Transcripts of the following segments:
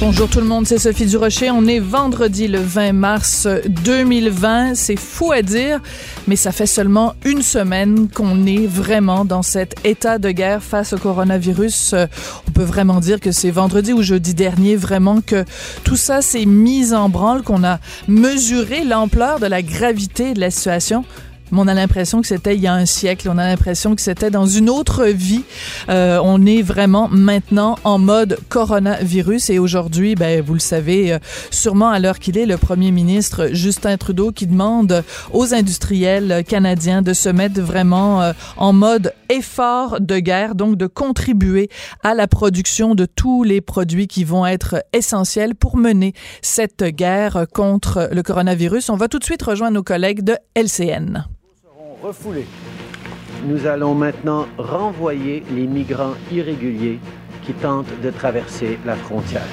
Bonjour tout le monde, c'est Sophie Durocher. On est vendredi le 20 mars 2020. C'est fou à dire, mais ça fait seulement une semaine qu'on est vraiment dans cet état de guerre face au coronavirus. Euh, on peut vraiment dire que c'est vendredi ou jeudi dernier vraiment que tout ça s'est mis en branle, qu'on a mesuré l'ampleur de la gravité de la situation on a l'impression que c'était il y a un siècle. On a l'impression que c'était dans une autre vie. Euh, on est vraiment maintenant en mode coronavirus et aujourd'hui, ben vous le savez, euh, sûrement à l'heure qu'il est, le premier ministre Justin Trudeau qui demande aux industriels canadiens de se mettre vraiment euh, en mode effort de guerre, donc de contribuer à la production de tous les produits qui vont être essentiels pour mener cette guerre contre le coronavirus. On va tout de suite rejoindre nos collègues de LCN Nous allons maintenant renvoyer les migrants irréguliers qui tentent de traverser la frontière.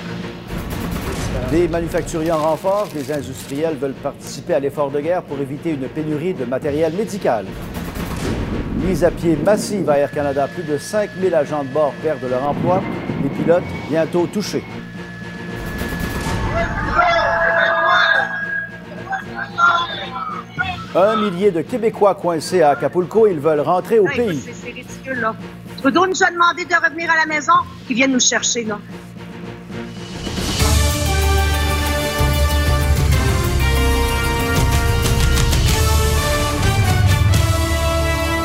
Des manufacturiers en renfort, des industriels veulent participer à l'effort de guerre pour éviter une pénurie de matériel médical. Mise à pied massive à Air Canada, plus de 5000 agents de bord perdent leur emploi, les pilotes bientôt touchés. Un millier de Québécois coincés à Acapulco, ils veulent rentrer au pays. C'est ridicule, là. Trudeau nous a demandé de revenir à la maison, qu'ils viennent nous chercher, là.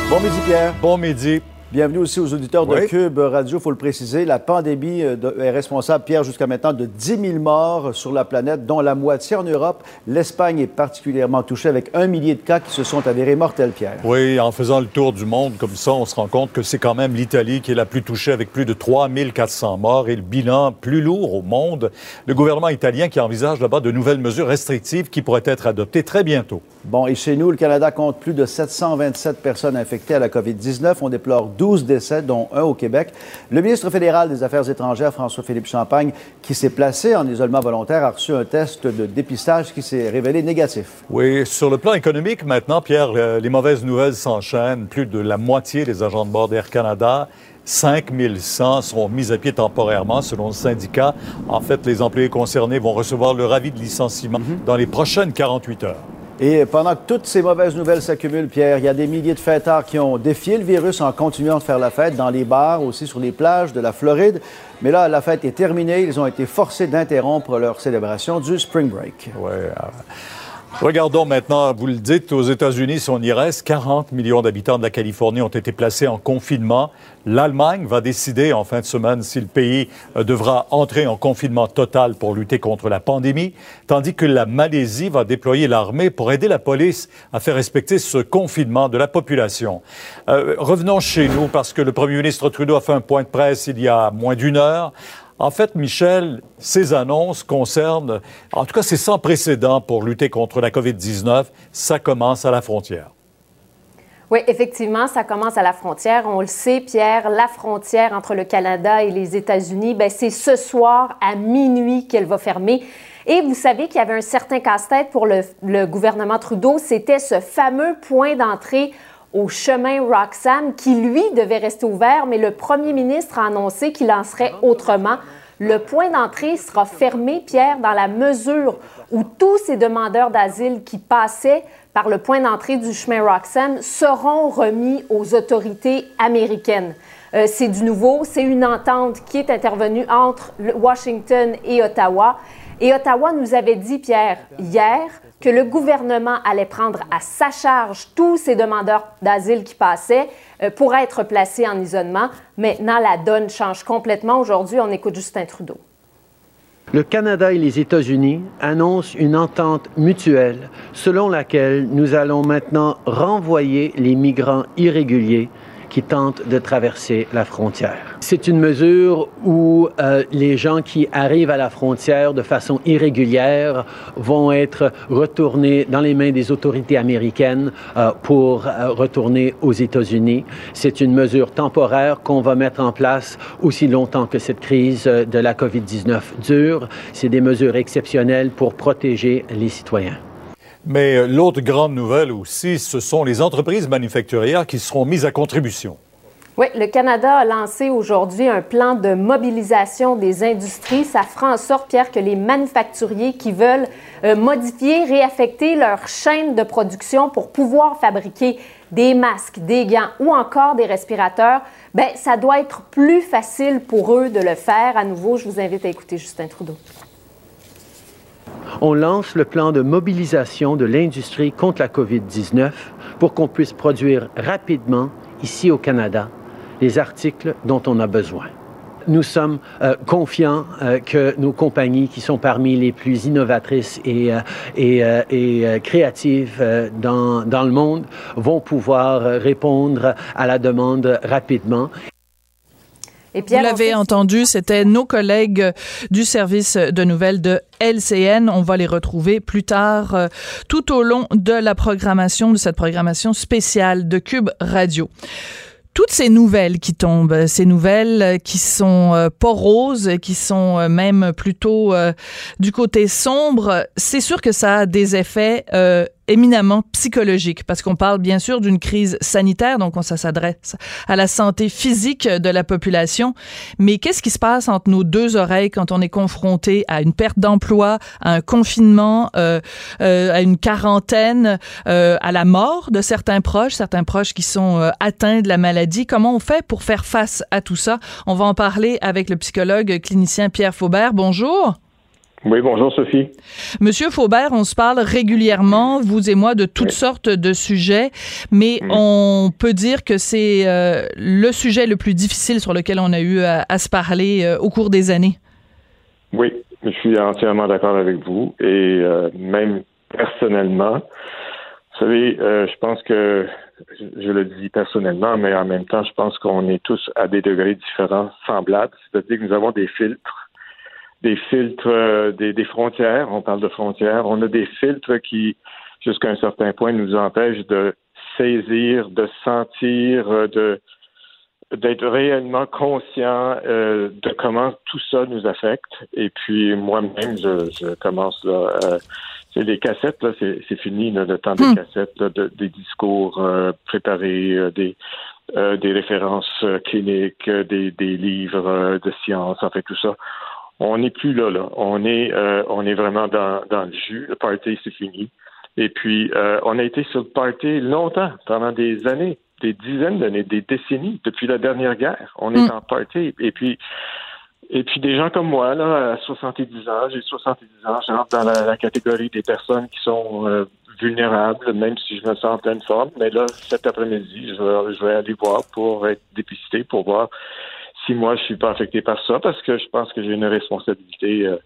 Bon midi, Pierre. Bon midi. Bienvenue aussi aux auditeurs de Cube Radio. Il faut le préciser, la pandémie euh, est responsable, Pierre, jusqu'à maintenant, de 10 000 morts sur la planète, dont la moitié en Europe. L'Espagne est particulièrement touchée avec un millier de cas qui se sont avérés mortels, Pierre. Oui, en faisant le tour du monde comme ça, on se rend compte que c'est quand même l'Italie qui est la plus touchée avec plus de 3 400 morts et le bilan plus lourd au monde. Le gouvernement italien qui envisage là-bas de nouvelles mesures restrictives qui pourraient être adoptées très bientôt. Bon, et chez nous, le Canada compte plus de 727 personnes infectées à la COVID-19. On déplore 12 décès, dont un au Québec. Le ministre fédéral des Affaires étrangères, François-Philippe Champagne, qui s'est placé en isolement volontaire, a reçu un test de dépistage qui s'est révélé négatif. Oui, sur le plan économique, maintenant, Pierre, les mauvaises nouvelles s'enchaînent. Plus de la moitié des agents de bord d'Air Canada 5100 seront mis à pied temporairement, selon le syndicat. En fait, les employés concernés vont recevoir leur avis de licenciement mhm. dans les prochaines 48 heures. Et pendant que toutes ces mauvaises nouvelles s'accumulent, Pierre, il y a des milliers de fêtards qui ont défié le virus en continuant de faire la fête dans les bars, aussi sur les plages de la Floride. Mais là, la fête est terminée. Ils ont été forcés d'interrompre leur célébration du Spring Break. Ouais. Regardons maintenant, vous le dites, aux États-Unis, si on y reste, 40 millions d'habitants de la Californie ont été placés en confinement. L'Allemagne va décider en fin de semaine si le pays euh, devra entrer en confinement total pour lutter contre la pandémie, tandis que la Malaisie va déployer l'armée pour aider la police à faire respecter ce confinement de la population. Euh, revenons chez nous parce que le premier ministre Trudeau a fait un point de presse il y a moins d'une heure en fait, Michel, ces annonces concernent, en tout cas, c'est sans précédent pour lutter contre la COVID-19. Ça commence à la frontière. Oui, effectivement, ça commence à la frontière. On le sait, Pierre, la frontière entre le Canada et les États-Unis, ben, c'est ce soir à minuit qu'elle va fermer. Et vous savez qu'il y avait un certain casse-tête pour le, le gouvernement Trudeau, c'était ce fameux point d'entrée au chemin Roxham qui, lui, devait rester ouvert, mais le premier ministre a annoncé qu'il en serait autrement. Le point d'entrée sera fermé, Pierre, dans la mesure où tous ces demandeurs d'asile qui passaient par le point d'entrée du chemin Roxham seront remis aux autorités américaines. Euh, c'est du nouveau, c'est une entente qui est intervenue entre Washington et Ottawa. Et Ottawa nous avait dit, Pierre, hier, que le gouvernement allait prendre à sa charge tous ces demandeurs d'asile qui passaient euh, pour être placés en isolement. Maintenant, la donne change complètement. Aujourd'hui, on écoute Justin Trudeau. Le Canada et les États-Unis annoncent une entente mutuelle selon laquelle nous allons maintenant renvoyer les migrants irréguliers qui tentent de traverser la frontière. C'est une mesure où euh, les gens qui arrivent à la frontière de façon irrégulière vont être retournés dans les mains des autorités américaines euh, pour euh, retourner aux États-Unis. C'est une mesure temporaire qu'on va mettre en place aussi longtemps que cette crise de la COVID-19 dure. C'est des mesures exceptionnelles pour protéger les citoyens. Mais euh, l'autre grande nouvelle aussi, ce sont les entreprises manufacturières qui seront mises à contribution. Oui, le Canada a lancé aujourd'hui un plan de mobilisation des industries. Ça fera en sorte, Pierre, que les manufacturiers qui veulent euh, modifier, réaffecter leur chaîne de production pour pouvoir fabriquer des masques, des gants ou encore des respirateurs, ben ça doit être plus facile pour eux de le faire. À nouveau, je vous invite à écouter Justin Trudeau on lance le plan de mobilisation de l'industrie contre la COVID-19 pour qu'on puisse produire rapidement, ici au Canada, les articles dont on a besoin. Nous sommes euh, confiants euh, que nos compagnies, qui sont parmi les plus innovatrices et, euh, créatives dans le monde, vont pouvoir répondre à la demande rapidement. Vous l'avez entendu, c'était nos collègues du service de nouvelles de LCN. On va les retrouver plus tard, euh, tout au long de la programmation, de cette programmation spéciale de Cube Radio toutes ces nouvelles qui tombent, ces nouvelles qui sont euh, pas roses, qui sont euh, même plutôt du côté sombre, c'est sûr que ça a des effets éminemment psychologique parce qu'on parle bien sûr d'une crise sanitaire, donc ça s'adresse à la santé physique de la population. Mais qu'est-ce qui se passe entre nos deux oreilles quand on est confronté à une perte d'emploi, à un confinement, euh, euh, à une quarantaine, euh, à la mort de certains proches, certains proches qui sont euh, atteints de la maladie? Comment on fait pour faire face à tout ça? On va en parler avec le psychologue clinicien Pierre Faubert. Bonjour. Oui, bonjour Sophie. Monsieur Faubert, on se parle régulièrement, vous et moi, de toutes sortes de sujets, mais on peut dire que c'est euh, le sujet le plus difficile sur lequel on a eu à, se parler euh, au cours des années. Oui, je suis entièrement d'accord avec vous et euh, même personnellement, vous savez, je pense que je le dis personnellement, mais en même temps, je pense qu'on est tous à des degrés différents, semblables, c'est-à-dire que nous avons des filtres des filtres, euh, des, frontières. On parle de frontières. On a des filtres qui, jusqu'à un certain point, nous empêchent de saisir, de sentir, euh, de d'être réellement conscient euh, de comment tout ça nous affecte. Et puis moi-même, je, commence là. c'est les cassettes, là, c'est, fini le temps des hmm. cassettes, des discours préparés, des des références cliniques, des, des livres de science, en fait tout ça on n'est plus là, là. On est, euh, on est vraiment dans, dans le jus. Le party, c'est fini. Et puis, euh, on a été sur le party longtemps, pendant des années, des dizaines d'années, des décennies, depuis la dernière guerre. On est mm. en party. Et puis, et puis des gens comme moi, là, à 70 ans, j'ai 70 ans, j'entre dans la, catégorie des personnes qui sont euh, vulnérables, même si je me sens en pleine forme. Mais là, cet après-midi, je vais, je vais aller voir pour être dépisté, pour voir si moi je suis pas affecté par ça, parce que je pense que j'ai une responsabilité euh,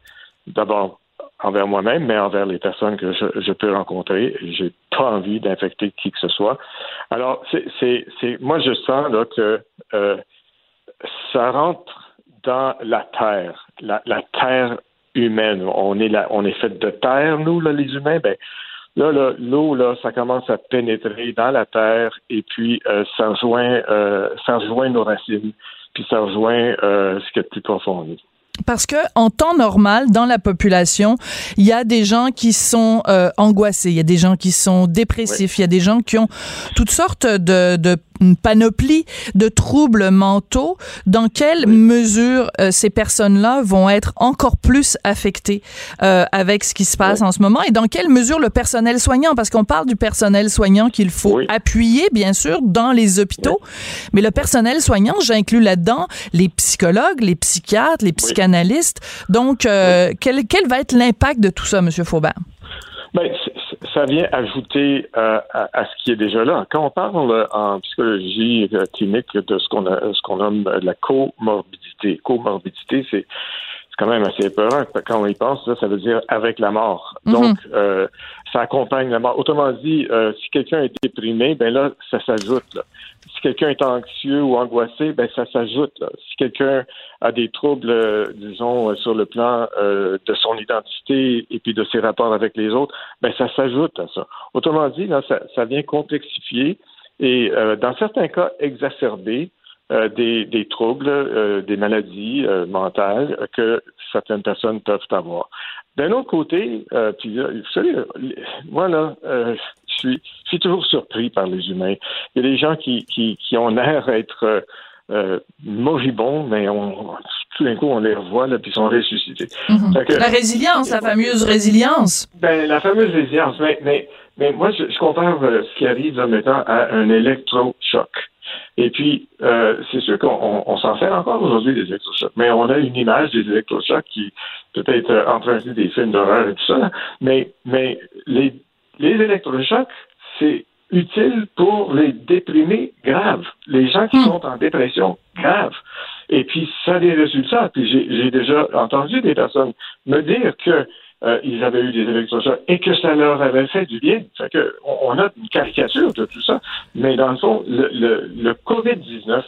d'abord envers moi-même, mais envers les personnes que je, peux rencontrer. J'ai pas envie d'infecter qui que ce soit. Alors, c'est, moi je sens là que euh, ça rentre dans la terre, la, terre humaine. On est là, on est fait de terre, nous, les humains. Ben, là, l'eau, là, ça commence à pénétrer dans la terre et puis euh, ça rejoint, ça rejoint nos racines puis ça rejoint euh, ce qui est plus profond parce que en temps normal, dans la population, il y a des gens qui sont euh, angoissés, il y a des gens qui sont dépressifs, il y a des gens qui ont toutes sortes de, de une panoplie de troubles mentaux, dans quelle mesure euh, ces personnes-là vont être encore plus affectées euh, avec ce qui se passe en ce moment et dans quelle mesure le personnel soignant, parce qu'on parle du personnel soignant qu'il faut appuyer, bien sûr, dans les hôpitaux, mais le personnel soignant, j'inclus là-dedans les psychologues, les psychiatres, les psychanalystes. Donc, euh, quel, quel va être l'impact de tout ça, Monsieur Faubert? Ben, ça vient ajouter euh, à, ce qui est déjà là. Quand on parle en psychologie clinique de ce qu'on ce qu'on nomme la comorbidité, comorbidité, c'est quand même assez épeurant. Quand on y pense, ça veut dire avec la mort. Mhm. Donc, euh, ça accompagne la mort. Autrement dit, euh, si quelqu'un est déprimé, ben là, ça s'ajoute. Si quelqu'un est anxieux ou angoissé, ben ça s'ajoute. Si quelqu'un a des troubles, euh, disons, euh, sur le plan euh, de son identité et puis de ses rapports avec les autres, ben ça s'ajoute à ça. Autrement dit, là, ça, ça vient complexifier et, euh, dans certains cas, exacerber euh, des, des, troubles, euh, des maladies euh, mentales que certaines personnes peuvent avoir. D'un autre côté, puis vous savez, moi là, je suis, je suis toujours surpris par les humains. Il y a des gens qui, qui, qui ont l'air d'être euh, moribonds, mais on, tout d'un coup, on les revoit, là, puis ils sont ressuscités. Que, la résilience, la fameuse résilience. Ben, la fameuse résilience. Mais, mais, mais moi, je, je compare euh, ce qui arrive là maintenant à un électrochoc. Et puis, euh, c'est sûr qu'on on, s'en fait encore aujourd'hui des électrochocs, mais on a une image des électrochocs qui peut-être euh, des films d'horreur et tout ça, mais, mais les, les électrochocs, c'est utile pour les déprimés graves, les gens qui Hmm. sont en dépression grave. Et puis, ça a des résultats. Puis, j'ai déjà entendu des personnes me dire que euh, ils avaient eu des électrochocs et que ça leur avait fait du bien. Fait que on, a une caricature de tout ça, mais dans le fond, le, le, le COVID-19,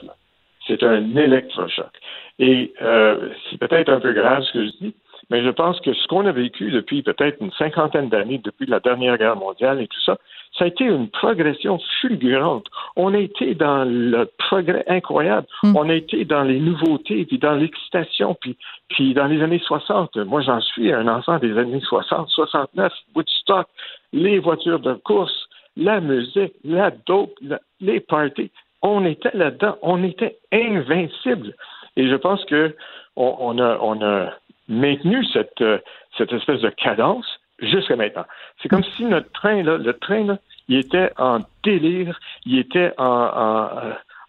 c'est un électrochoc. Et euh, c'est peut-être un peu grave ce que je dis, mais je pense que ce qu'on a vécu depuis peut-être une cinquantaine d'années, depuis la dernière guerre mondiale et tout ça, ça a été une progression fulgurante. On a été dans le progrès incroyable. Mm. On a été dans les nouveautés, puis dans l'excitation, puis, puis dans les années 60. Moi, j'en suis un enfant des années 60, 69, Woodstock, les voitures de course, la musique, la dope, la, les parties. On était là-dedans. On était invincible. Et je pense que on, on, a, on a maintenu cette, cette espèce de cadence jusqu'à maintenant. C'est comme si notre train, là, le train, là, il était en délire, il était en, en,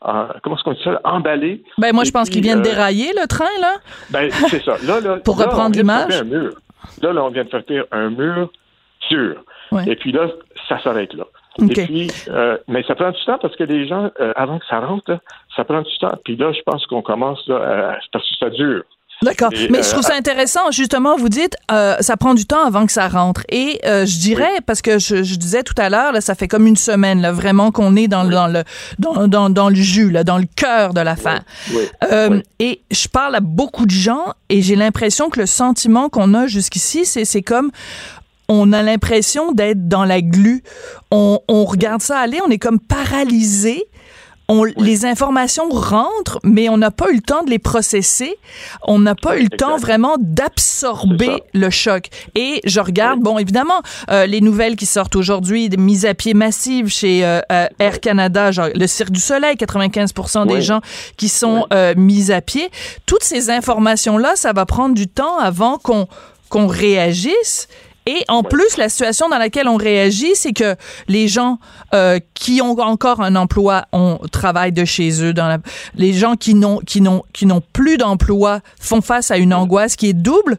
en comment est-ce qu'on dit ça, emballé. Ben moi, je pense qu'il vient de dérailler le train, là. Ben c'est ça. Là, là, Pour là, reprendre l'image. Là, là, on vient de faire un mur sûr. Ouais. Et puis là, ça s'arrête là. Okay. Et puis, euh, mais ça prend du temps parce que les gens, euh, avant que ça rentre, là, ça prend du temps. Puis là, je pense qu'on commence là, à, parce que ça dure. D'accord. Mais euh, je trouve ça intéressant, justement, vous dites, euh, ça prend du temps avant que ça rentre. Et euh, je dirais, oui. parce que je, je, disais tout à l'heure, ça fait comme une semaine, là, vraiment qu'on est dans, oui. dans, le, dans, dans, dans, le jus, là, dans le cœur de l'affaire. Oui. Et je parle à beaucoup de gens et j'ai l'impression que le sentiment qu'on a jusqu'ici, c'est comme on a l'impression d'être dans la glu. On, on, regarde ça aller, on est comme paralysé. On, oui. Les informations rentrent, mais on n'a pas eu le temps de les processer. On n'a pas eu le temps vraiment d'absorber le choc. Et je regarde, oui. bon, évidemment, euh, les nouvelles qui sortent aujourd'hui, des mises à pied massives chez euh, euh, Air Canada, genre le Cirque du Soleil, 95% des oui. gens qui sont euh, mis à pied. Toutes ces informations-là, ça va prendre du temps avant qu'on qu'on réagisse. Et en ouais. plus, la situation dans laquelle on réagit, c'est que les gens euh, qui ont encore un emploi, on travaille de chez eux. Dans la... Les gens qui n'ont qui n'ont qui n'ont plus d'emploi font face à une angoisse qui est double.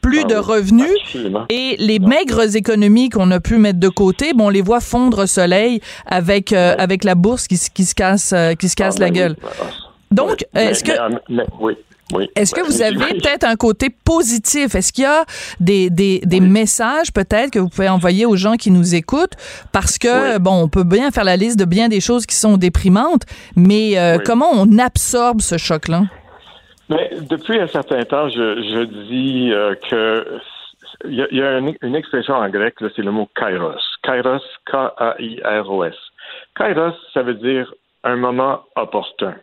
Plus ah, de revenus absolument. et les maigres économies qu'on a pu mettre de côté, bon, on les voit fondre au soleil avec euh, ouais. avec la bourse qui, qui se casse euh, qui se casse ah, la ben gueule. Oui. Donc, est-ce que mais, mais, oui. Oui. Est-ce que oui. vous avez peut-être un côté positif? Est-ce qu'il y a des, des, des oui. messages peut-être que vous pouvez envoyer aux gens qui nous écoutent? Parce que, bon, on peut bien faire la liste de bien des choses qui sont déprimantes, mais euh, comment on absorbe ce choc-là? Mais depuis un certain temps, je, je dis euh, que il y a, y a une, une, expression en grec, c'est le mot kairos. Kairos, K-A-I-R-O-S. Kairos, ça veut dire un moment opportun.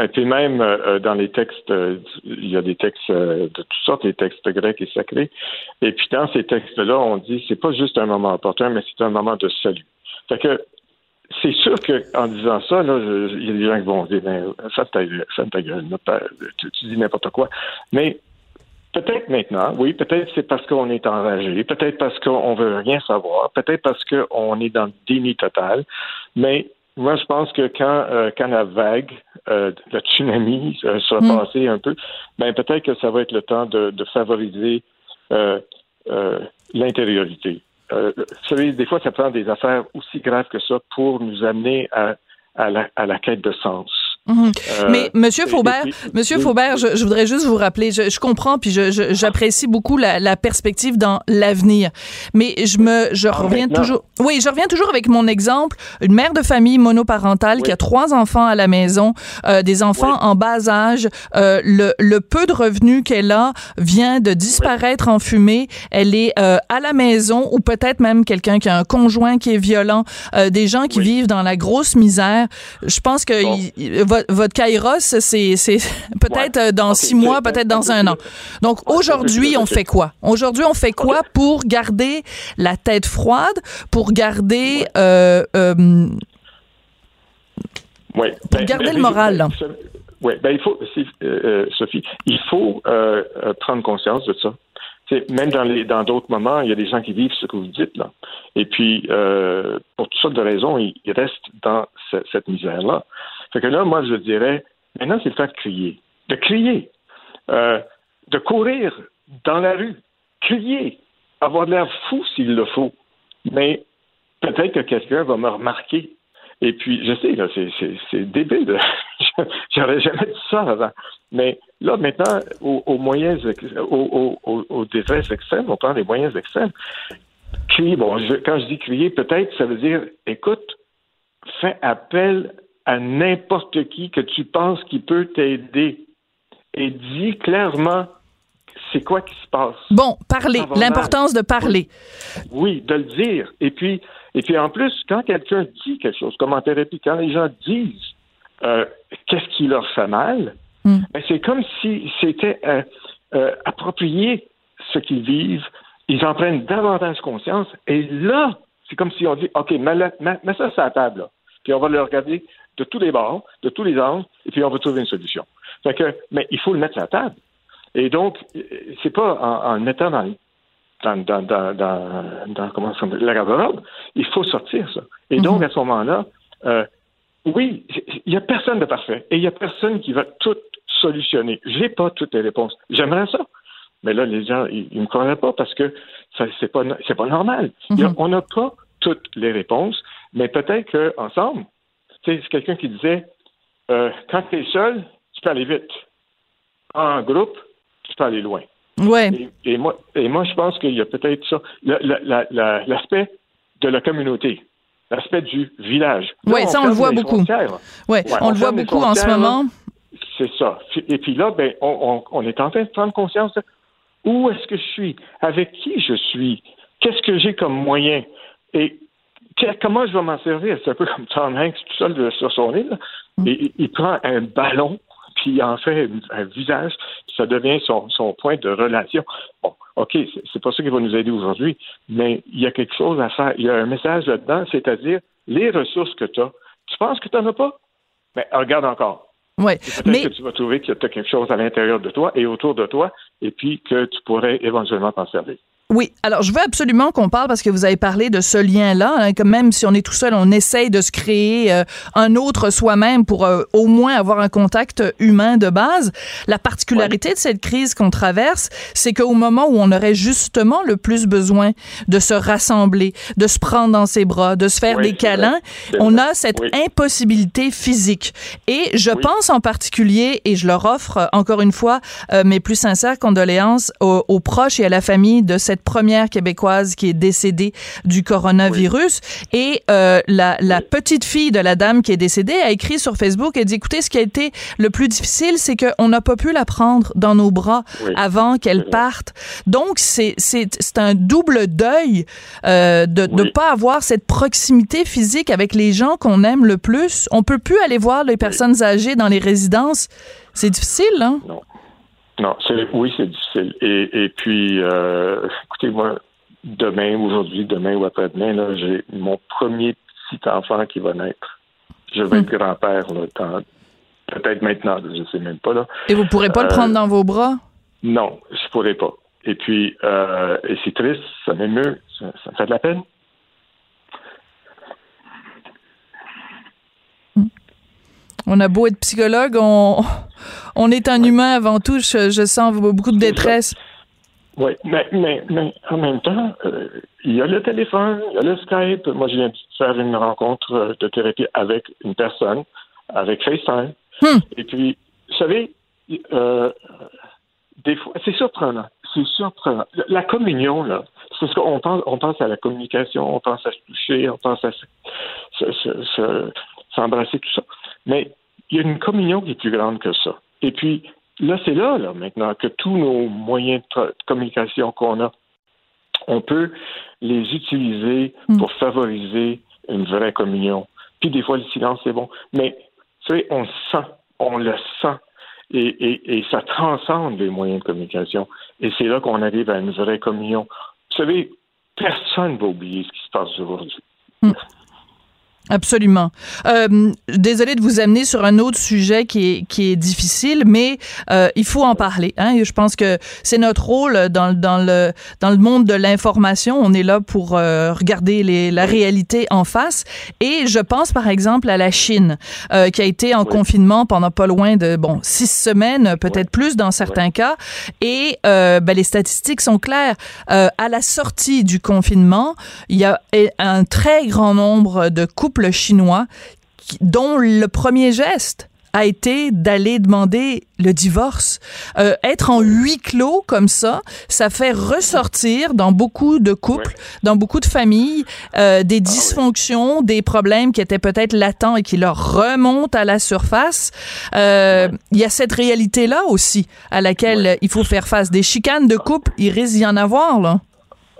Et puis même euh, dans les textes, euh, il y a des textes euh, de toutes sortes, les textes grecs et sacrés. Et puis dans ces textes-là, on dit c'est pas juste un moment opportun, mais c'est un moment de salut. C'est sûr qu'en disant ça, il y a des gens qui vont dire ben, ça ta, ça ta gueule, tu, tu dis n'importe quoi. Mais peut-être maintenant, oui, peut-être c'est parce qu'on est enragé, peut-être parce qu'on veut rien savoir, peut-être parce qu'on est dans le déni total, mais moi, je pense que quand, euh, quand la vague, euh, le tsunami euh, sera Mm. passé un peu, ben peut-être que ça va être le temps de, de favoriser euh, euh, l'intériorité. Euh, vous savez, des fois, ça prend des affaires aussi graves que ça pour nous amener à, à, la, à la quête de sens. Mhm. Euh, mais Monsieur Faubert, Monsieur Faubert, je, je, voudrais juste vous rappeler, je, je comprends puis j'apprécie beaucoup la, la, perspective dans l'avenir, mais je me, je ah, reviens toujours, oui, je reviens toujours avec mon exemple, une mère de famille monoparentale qui a trois enfants à la maison, euh, des enfants en bas âge, euh, le, le, peu de revenus qu'elle a vient de disparaître en fumée, elle est euh, à la maison ou peut-être même quelqu'un qui a un conjoint qui est violent, euh, des gens qui vivent dans la grosse misère. Je pense que votre, kairos, c'est peut-être euh, dans six mois, peut-être dans un an. Donc aujourd'hui, on fait quoi? Aujourd'hui, on fait quoi pour garder la tête froide, pour garder... Euh, euh, pour ben, garder ben, le moral? Oui, ben il faut, Sophie, il faut prendre conscience de ça. même dans les dans d'autres moments, il y a des gens qui vivent ce que vous dites là. Et puis, pour toutes sortes de raisons, ils, restent dans cette misère-là. Fait que là, moi, je dirais, maintenant, c'est le temps de crier. De crier. Euh, de courir dans la rue. Crier. Avoir l'air fou s'il le faut. Mais peut-être que quelqu'un va me remarquer. Et puis, je sais, là, c'est débile. J'aurais jamais dit ça avant. Mais là, maintenant, aux, moyens, aux, aux, extrêmes, on prend les moyens extrêmes. Crier, bon, quand je dis crier, peut-être, ça veut dire, écoute, fais appel à n'importe qui que tu penses qui peut t'aider et dis clairement c'est quoi qui se passe? Bon, parler, l'importance de parler. Oui, de le dire. Et puis, et puis en plus, quand quelqu'un dit quelque chose, comme en thérapie, quand les gens disent euh, qu'est-ce qui leur fait mal, hmm. ben, c'est comme si c'était euh, euh, approprié ce qu'ils vivent. Ils en prennent davantage conscience. Et là, c'est comme si on dit, OK, mets, ça sur la table. Là. Puis on va le regarder de tous les bords, de tous les angles, et puis on va trouver une solution. Fait que, mais il faut le mettre à la table. Et donc, c'est pas en, le mettant dans, dans, dans, dans, comment ça la garde-robe, il faut sortir ça. Et donc, mhm. à ce moment-là, euh, oui, il n'y a personne de parfait et il n'y a personne qui va tout solutionner. J'ai pas toutes les réponses. J'aimerais ça. Mais là, les gens, ils ne me croiraient pas parce que ça, c'est pas, c'est pas normal. Mhm. On n'a pas toutes les réponses, mais peut-être qu'ensemble, c'est quelqu'un qui disait euh, quand tu es seul, tu peux aller vite. En groupe, tu peux aller loin. Ouais. Et, moi, et moi, je pense qu'il y a peut-être ça. L'aspect de la communauté, l'aspect du village. Oui, ça, on le voit beaucoup. Oui, on, le voit beaucoup en ce moment. C'est ça. Et puis là, ben, on, on, est en train de prendre conscience de où est-ce que je suis, avec qui je suis, qu'est-ce que j'ai comme moyen. Et comment je vais m'en servir? C'est un peu comme Tom Hanks tout seul sur son île. Mm. Et, il prend un ballon, puis il en fait un visage, ça devient son, point de relation. Bon, OK, c'est pas ça qui va nous aider aujourd'hui, mais il y a quelque chose à faire. Il y a un message là-dedans, c'est-à-dire les ressources que tu as. Tu penses que tu n'en as pas? Mais ben, regarde encore. Ouais, Peut-être que tu vas trouver qu'il y a quelque chose à l'intérieur de toi et autour de toi, et puis que tu pourrais éventuellement t'en servir. Oui, alors je veux absolument qu'on parle parce que vous avez parlé de ce lien-là, hein, que même si on est tout seul, on essaye de se créer euh, un autre soi-même pour euh, au moins avoir un contact humain de base. La particularité de cette crise qu'on traverse, c'est qu'au moment où on aurait justement le plus besoin de se rassembler, de se prendre dans ses bras, de se faire des câlins, on a cette impossibilité physique. Et je pense en particulier, et je leur offre euh, encore une fois mes plus sincères condoléances aux, aux proches et à la famille de cette première québécoise qui est décédée du coronavirus. Et euh, la, la petite fille de la dame qui est décédée a écrit sur Facebook, elle dit, écoutez, ce qui a été le plus difficile, c'est qu'on n'a pas pu la prendre dans nos bras avant qu'elle parte. Donc, c'est un double deuil euh, de ne pas avoir cette proximité physique avec les gens qu'on aime le plus. On peut plus aller voir les personnes âgées dans les résidences. C'est difficile, hein? Non. Non, oui, c'est difficile. Et, et puis, euh, écoutez, moi, demain, aujourd'hui, demain ou après-demain, là, j'ai mon premier petit enfant qui va naître. Je vais être hmm. grand-père, peut-être maintenant, je ne sais même pas. Là. Et vous ne pourrez pas le prendre euh, dans vos bras? Non, je ne pourrais pas. Et puis, euh, et c'est triste, ça m'émeut, ça, ça fait de la peine. On a beau être psychologue, on, on est un humain avant tout. Je, sens beaucoup de détresse. Oui, mais, mais, mais, en même temps, euh, il y a le téléphone, il y a le Skype. Moi, je viens de faire une rencontre euh, de thérapie avec une personne, avec FaceTime. Hmm. Et puis, vous savez, euh, des fois, c'est surprenant. C'est surprenant. La communion, là, c'est ce qu'on pense, on pense à la communication, on pense à se toucher, on pense à s'embrasser, tout ça. Mais il y a une communion qui est plus grande que ça. Et puis, là, c'est là, là, maintenant, que tous nos moyens de communication qu'on a, on peut les utiliser hmm. pour favoriser une vraie communion. Puis des fois, le silence, c'est bon. Mais, tu sais, on sent, on le sent. Et, et, ça transcende les moyens de communication. Et c'est là qu'on arrive à une vraie communion. Vous savez, personne ne va oublier ce qui se passe aujourd'hui. Hmm. Absolument. Euh, désolée de vous amener sur un autre sujet qui est, qui est difficile, mais euh, il faut en parler. Hein? Je pense que c'est notre rôle dans, dans, le, dans le monde de l'information. On est là pour euh, regarder les, la réalité en face. Et je pense par exemple à la Chine, euh, qui a été en confinement pendant pas loin de bon six semaines, peut-être plus dans certains cas. Et euh, ben, les statistiques sont claires. Euh, à la sortie du confinement, il y a un très grand nombre de couples chinois dont le premier geste a été d'aller demander le divorce. Euh, être en huis clos comme ça, ça fait ressortir dans beaucoup de couples, dans beaucoup de familles, euh, des ah dysfonctions, des problèmes qui étaient peut-être latents et qui leur remontent à la surface. Euh, il y a cette réalité-là aussi à laquelle il faut faire face. Des chicanes de couple, il risque d'y en avoir, là.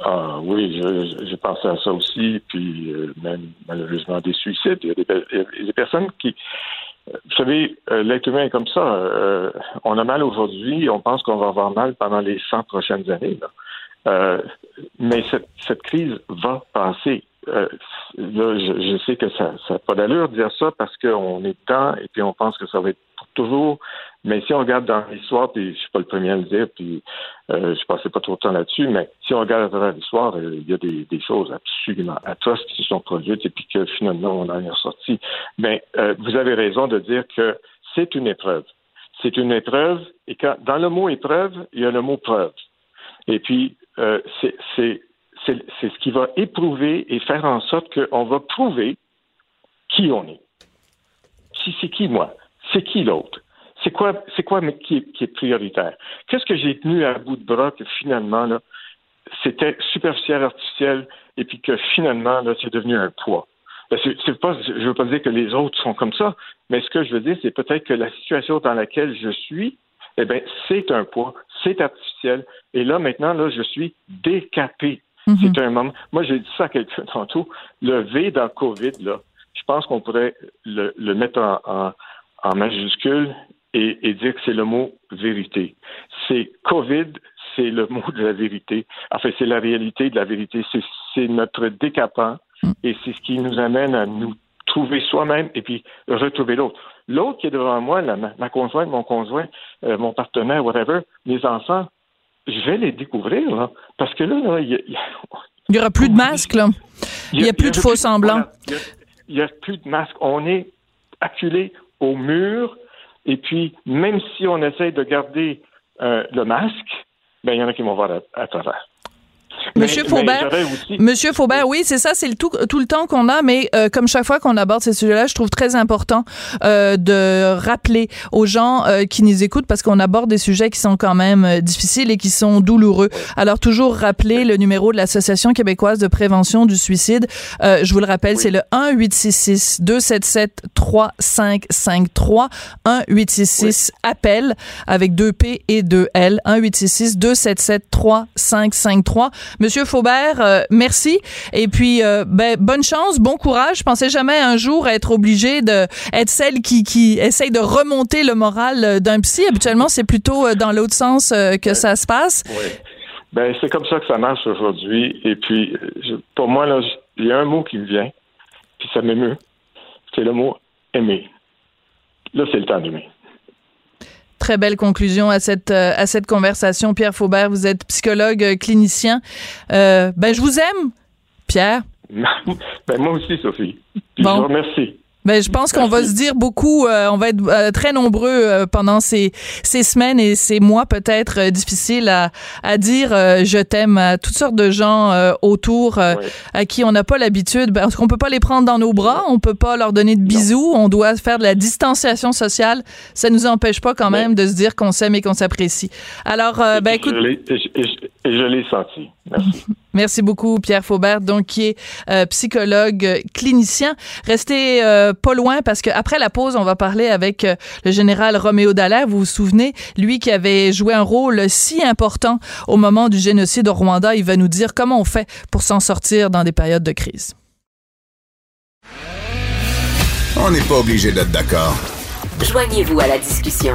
Ah oui, j'ai pensé à ça aussi, puis euh, même malheureusement des suicides. Il y a des, des personnes qui, vous savez, euh, l'être humain est comme ça. Euh, on a mal aujourd'hui, on pense qu'on va avoir mal pendant les 100 prochaines années. mais cette, cette, crise va passer. là, je, sais que ça n'a pas d'allure de dire ça parce qu'on est temps et puis on pense que ça va être pour toujours. Mais si on regarde dans l'histoire, puis je suis pas le premier à le dire, puis euh, je passais pas trop de temps là-dessus, mais si on regarde à travers l'histoire, euh, il y a des, choses absolument atroces qui se sont produites et puis que finalement on en est ressorti. Mais euh, vous avez raison de dire que c'est une épreuve. C'est une épreuve, et quand, dans le mot épreuve, il y a le mot preuve. Et puis, euh, c'est ce qui va éprouver et faire en sorte qu'on va prouver qui on est. Si c'est qui moi? C'est qui l'autre? C'est quoi, c'est quoi mais qui, est, prioritaire? Qu'est-ce que j'ai tenu à bout de bras que finalement, là, c'était superficiel, artificiel, et puis que finalement, là, c'est devenu un poids? Ben, c'est, pas, je ne veux pas dire que les autres sont comme ça, mais ce que je veux dire, c'est peut-être que la situation dans laquelle je suis, eh bien, c'est un poids, c'est artificiel, et là, maintenant, là, je suis décapé. Mm-hmm. C'est un moment. Moi, j'ai dit ça à quelqu'un tantôt. Le V dans COVID, là, je pense qu'on pourrait le, mettre en, en majuscule et, dire que c'est le mot vérité. C'est COVID, c'est le mot de la vérité. Enfin, c'est la réalité de la vérité. C'est notre décapant mm. et c'est ce qui nous amène à nous trouver soi-même et puis retrouver l'autre. L'autre qui est devant moi, ma, conjointe, mon conjoint, euh, mon partenaire, whatever, mes enfants, je vais les découvrir, là, parce que là, il y, n'y aura plus de masque, là. Il n'y a, plus de faux semblants. Il n'y a, plus de masque. On est acculé au mur et puis, même si on essaie de garder euh, le masque, ben, il y en a qui vont voir à travers. Monsieur Faubert, Monsieur Faubert, oui, c'est ça, c'est le tout, tout le temps qu'on a, mais euh, comme chaque fois qu'on aborde ces sujets-là, je trouve très important euh, de rappeler aux gens euh, qui nous écoutent, parce qu'on aborde des sujets qui sont quand même euh, difficiles et qui sont douloureux. Alors toujours rappeler le numéro de l'Association québécoise de prévention du suicide. Euh, je vous le rappelle, c'est le 1 866 277 3553 1 866 appel avec deux P et deux L. 1 866 277 3553 Monsieur Faubert, euh, merci. Et puis, euh, ben, bonne chance, bon courage. Je pensais jamais un jour être obligé de être celle qui, qui essaye de remonter le moral euh, d'un psy. Habituellement, c'est plutôt dans l'autre sens que ça se passe. Oui. Ben, c'est comme ça que ça marche aujourd'hui. Et puis, pour moi, là, il y a un mot qui me vient, puis ça m'émeut. C'est le mot aimer. Là, c'est le temps d'aimer. Très belle conclusion à cette euh, à cette conversation. Pierre Faubert, vous êtes psychologue euh, clinicien. Euh, ben je vous aime, Pierre. ben moi aussi, Sophie. Je vous remercie. Ben, je pense qu'on va se dire beaucoup, euh, on va être euh, très nombreux euh, pendant ces, ces semaines et ces mois peut-être difficiles à, à dire je t'aime à toutes sortes de gens autour à qui on n'a pas l'habitude, ben, parce qu'on peut pas les prendre dans nos bras, on peut pas leur donner de bisous, on doit faire de la distanciation sociale. Ça nous empêche pas quand même de se dire qu'on s'aime et qu'on s'apprécie. Alors, ben écoute, je l'ai senti. Merci. Merci beaucoup, Pierre Faubert, donc qui est euh, psychologue euh, clinicien. Restez euh, pas loin parce qu'après la pause, on va parler avec le général Roméo Dallaire. Vous vous souvenez, lui qui avait joué un rôle si important au moment du génocide au Rwanda. Il va nous dire comment on fait pour s'en sortir dans des périodes de crise. On n'est pas obligé d'être d'accord. Joignez-vous à la discussion.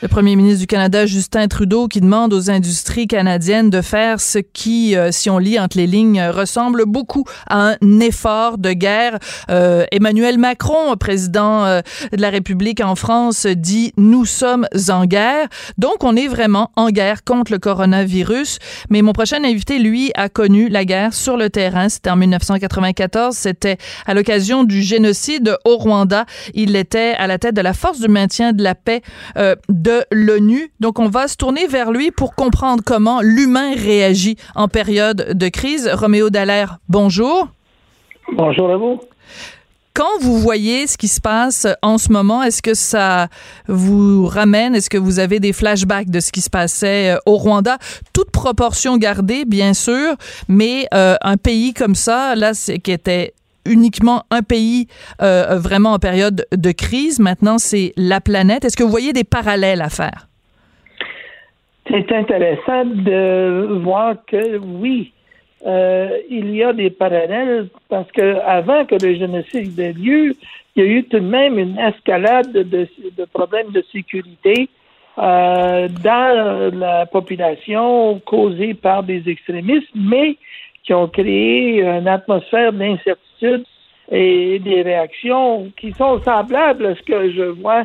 Le premier ministre du Canada, Justin Trudeau, qui demande aux industries canadiennes de faire ce qui, euh, si on lit entre les lignes, ressemble beaucoup à un effort de guerre. Euh, Emmanuel Macron, président euh, de la République en France, dit nous sommes en guerre. Donc, on est vraiment en guerre contre le coronavirus. Mais mon prochain invité, lui, a connu la guerre sur le terrain. C'était en 1994. C'était à l'occasion du génocide au Rwanda. Il était à la tête de la force de maintien de la paix de l'ONU. Donc, on va se tourner vers lui pour comprendre comment l'humain réagit en période de crise. Roméo Dallaire, bonjour. Bonjour à vous. Quand vous voyez ce qui se passe en ce moment, est-ce que ça vous ramène, est-ce que vous avez des flashbacks de ce qui se passait euh, au Rwanda? Toute proportion gardée, bien sûr, mais euh, un pays comme ça, là, qui était uniquement un pays euh, vraiment en période de crise. Maintenant, c'est la planète. Est-ce que vous voyez des parallèles à faire? C'est intéressant de voir que oui, euh, il y a des parallèles parce que avant que le génocide ait lieu, il y a eu tout de même une escalade de, problèmes de sécurité euh, dans la population causée par des extrémistes, mais qui ont créé une atmosphère d'incertitude et des réactions qui sont semblables à ce que je vois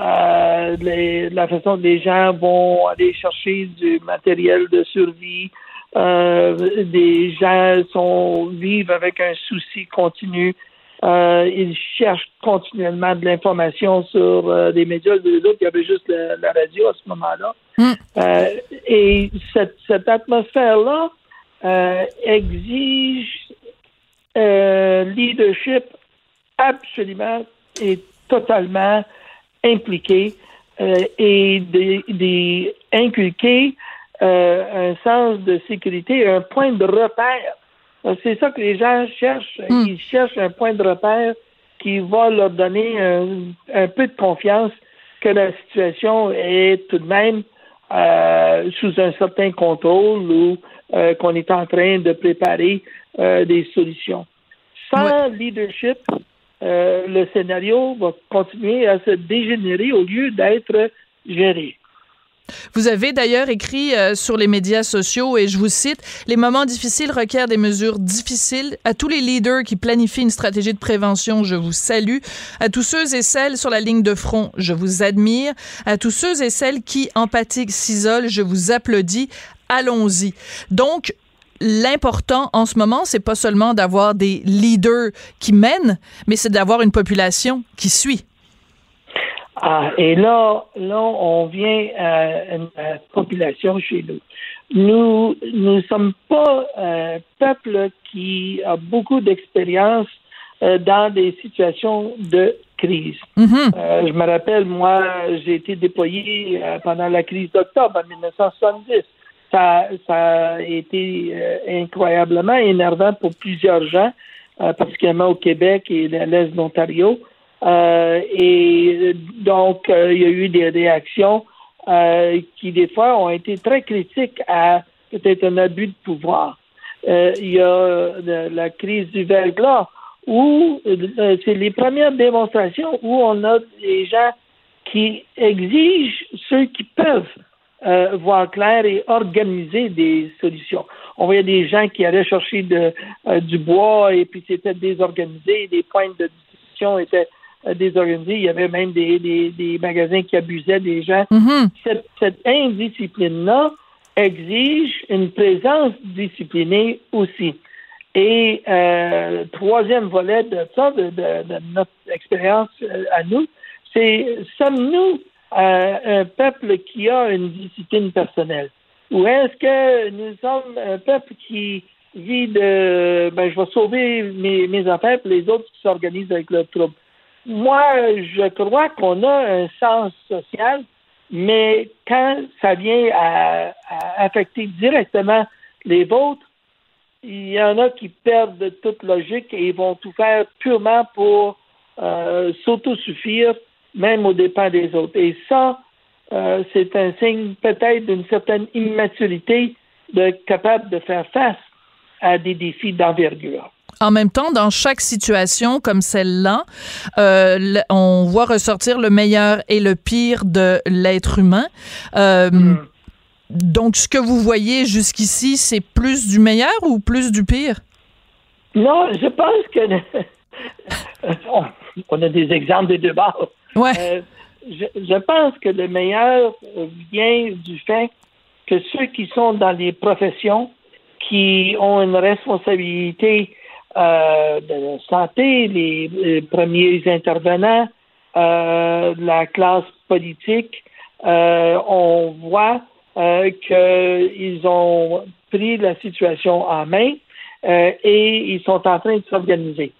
euh, la façon dont les gens vont aller chercher du matériel de survie. Euh, des gens sont vivent avec un souci continu. Euh, ils cherchent continuellement de l'information sur euh, les médias. Les autres, il y avait juste la, radio à ce moment-là. Mm. Et cette, cette atmosphère-là euh, exige euh, leadership absolument et totalement impliqué euh, et d'inculquer un sens de sécurité, un point de repère. C'est ça que les gens cherchent. Hmm. Ils cherchent un point de repère qui va leur donner un, peu de confiance que la situation est tout de même sous un certain contrôle ou euh, qu'on est en train de préparer euh, des solutions. Sans leadership, euh, le scénario va continuer à se dégénérer au lieu d'être géré. Vous avez d'ailleurs écrit sur les médias sociaux, et je vous cite, Les moments difficiles requièrent des mesures difficiles. À tous les leaders qui planifient une stratégie de prévention, je vous salue. À tous ceux et celles sur la ligne de front, je vous admire. À tous ceux et celles qui, empathiques, s'isolent, je vous applaudis allons-y. Donc, l'important en ce moment, c'est pas seulement d'avoir des leaders qui mènent, mais c'est d'avoir une population qui suit. Ah, et là, là, on vient à une population chez nous. Nous ne sommes pas un peuple qui a beaucoup d'expérience euh, dans des situations de crise. Mm-hmm. Euh, je me rappelle, moi, j'ai été déployé euh, pendant la crise d'octobre en 1970 ça, ça a été incroyablement énervant pour plusieurs gens, particulièrement au Québec et à l'Est de l'Ontario. Euh, et donc, il y a eu des réactions qui, des fois, ont été très critiques à peut-être un abus de pouvoir. il y a la crise du verglas, où c'est les premières démonstrations où on a des gens qui exigent ceux qui peuvent euh, voir clair et organiser des solutions. On voyait des gens qui allaient chercher de, euh, du bois et puis c'était désorganisé, des points de discussion étaient euh, désorganisés. Il y avait même des, des, des, magasins qui abusaient des gens. Mm-hmm. Cette, cette indiscipline-là exige une présence disciplinée aussi. Et euh, troisième volet de ça, de, notre expérience euh, à nous, c'est sommes-nous euh, un peuple qui a une discipline personnelle? Ou est-ce que nous sommes un peuple qui vit de ben, je vais sauver mes, mes affaires et les autres qui s'organisent avec le trouble? Moi, je crois qu'on a un sens social, mais quand ça vient à affecter directement les vôtres, il y en a qui perdent toute logique et vont tout faire purement pour euh, s'autosuffire, même aux dépens des autres. Et ça, euh, c'est un signe peut-être d'une certaine immaturité de capable de faire face à des défis d'envergure. En même temps, dans chaque situation comme celle-là, euh, on voit ressortir le meilleur et le pire de l'être humain. Euh, hmm. Donc, ce que vous voyez jusqu'ici, c'est plus du meilleur ou plus du pire? Non, je pense que on a des exemples des deux bords. Ouais. Euh, je, pense que le meilleur vient du fait que ceux qui sont dans les professions qui ont une responsabilité euh, de santé, les, premiers intervenants, euh, la classe politique, on voit euh, qu'ils ont pris la situation en main euh, et ils sont en train de s'organiser.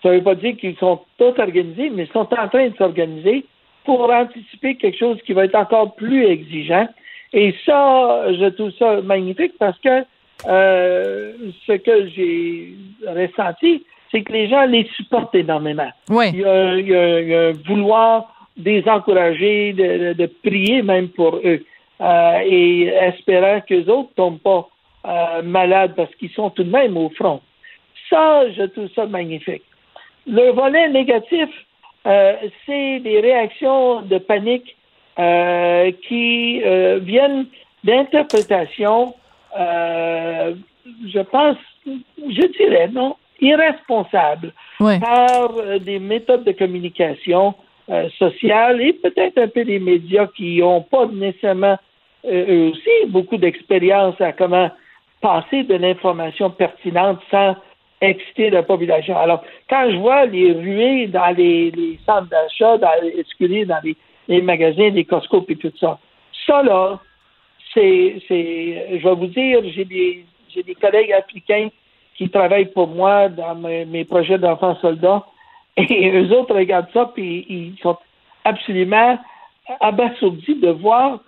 Ça ne veut pas dire qu'ils sont tous organisés, mais ils sont en train de s'organiser pour anticiper quelque chose qui va être encore plus exigeant. Et ça, je trouve ça magnifique parce que euh, ce que j'ai ressenti, c'est que les gens les supportent énormément. Oui. Il, y a, un vouloir des encourager, de, de, prier même pour eux. Euh, et espérant que les autres ne tombent pas euh, malades parce qu'ils sont tout de même au front. Ça, je trouve ça magnifique. Le volet négatif, euh, c'est des réactions de panique qui viennent d'interprétations, je pense, je dirais, non, irresponsables par des méthodes de communication sociale et peut-être un peu des médias qui n'ont pas nécessairement euh, eux aussi beaucoup d'expérience à comment passer de l'information pertinente sans exciter la population. Alors, quand je vois les ruées dans les, centres d'achat, dans les, dans les, magasins, les Costco et tout ça, ça là, c'est, je vais vous dire, j'ai des, j'ai des collègues africains qui travaillent pour moi dans mes, mes projets d'enfants soldats, et eux autres regardent ça, puis ils sont absolument abasourdis de voir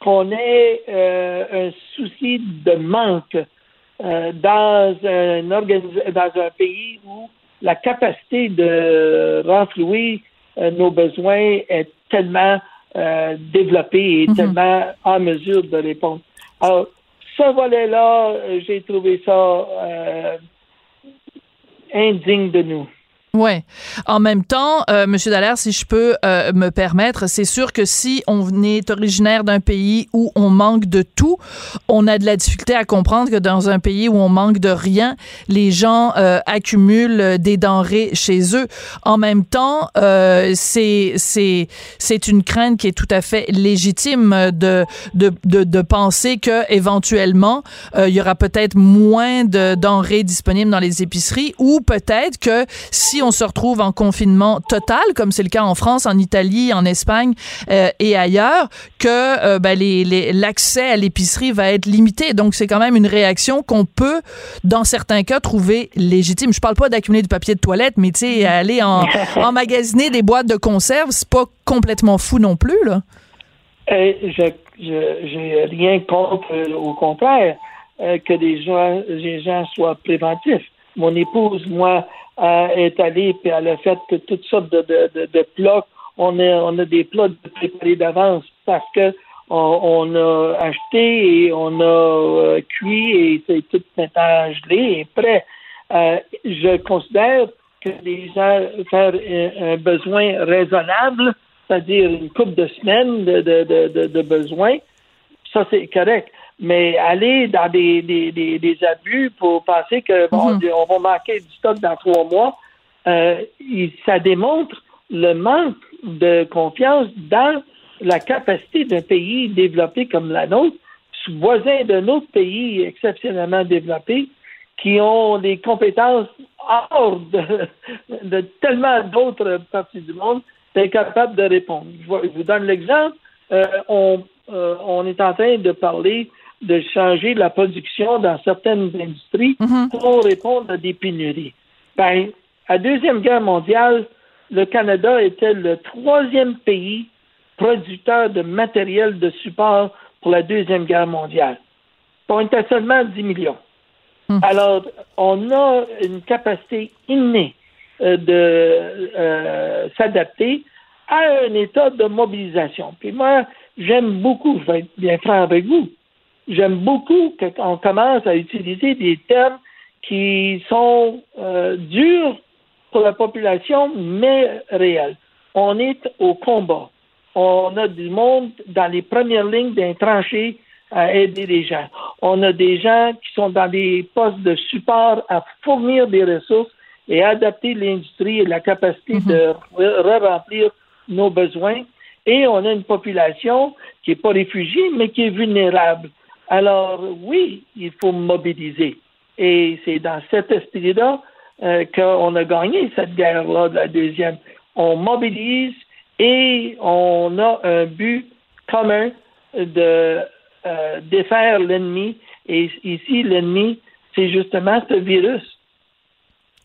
qu'on ait euh, un souci de manque euh, dans, un dans un pays où la capacité de renflouer euh, nos besoins est tellement développée et mhm. tellement en mesure de répondre. Alors, ce volet-là, j'ai trouvé ça indigne de nous. Ouais. En même temps, euh, Monsieur Dallaire, si je peux euh, me permettre, c'est sûr que si on est originaire d'un pays où on manque de tout, on a de la difficulté à comprendre que dans un pays où on manque de rien, les gens euh, accumulent des denrées chez eux. En même temps, euh, c'est c'est c'est une crainte qui est tout à fait légitime de de de, de penser que éventuellement euh, il y aura peut-être moins de denrées disponibles dans les épiceries ou peut-être que si on se retrouve en confinement total, comme c'est le cas en France, en Italie, en Espagne euh, et ailleurs, que euh, ben, l'accès à l'épicerie va être limité. Donc, c'est quand même une réaction qu'on peut, dans certains cas, trouver légitime. Je parle pas d'accumuler du papier de toilette, mais tu sais, aller en, emmagasiner des boîtes de conserve, c'est pas complètement fou non plus, là. Euh, je j'ai rien contre, au contraire, que les gens, les gens soient préventifs. Mon épouse, moi, est allée et elle a fait toutes sortes de, de, de, plats. On a, on a des plats préparés d'avance parce que on, a acheté et on a euh, cuit et c'est tout maintenant gelé et prêt. Euh, je considère que les gens faire un, besoin raisonnable, c'est-à-dire une coupe de semaines de, de, de, de besoin, ça c'est correct. Mais aller dans des, des, des, abus pour penser que bon, mhm. on va manquer du stock dans trois mois, euh, ça démontre le manque de confiance dans la capacité d'un pays développé comme la nôtre voisins d'un autre pays exceptionnellement développé qui ont des compétences hors de, tellement d'autres parties du monde, sont capables de répondre. Je, vous donne l'exemple. Euh, on, euh, on est en train de parler de changer la production dans certaines industries mm-hmm. pour répondre à des pénuries. Ben, à la Deuxième Guerre mondiale, le Canada était le troisième pays producteur de matériel de support pour la Deuxième Guerre mondiale. On était seulement 10 millions. Hmm. Alors, on a une capacité innée euh, de euh, s'adapter à un état de mobilisation. Puis moi, j'aime beaucoup, je vais être bien franc avec vous, j'aime beaucoup qu'on commence à utiliser des termes qui sont euh, durs pour la population, mais réels. On est au combat on a du monde dans les premières lignes d'un tranché à aider les gens. On a des gens qui sont dans des postes de support à fournir des ressources et adapter l'industrie et la capacité mhm. de re-remplir nos besoins. Et on a une population qui n'est pas réfugiée, mais qui est vulnérable. Alors, oui, il faut mobiliser. Et c'est dans cet esprit-là euh, qu'on a gagné cette guerre-là de la deuxième. On mobilise, et on a un but commun de euh, défaire l'ennemi. Et ici, l'ennemi, c'est justement ce virus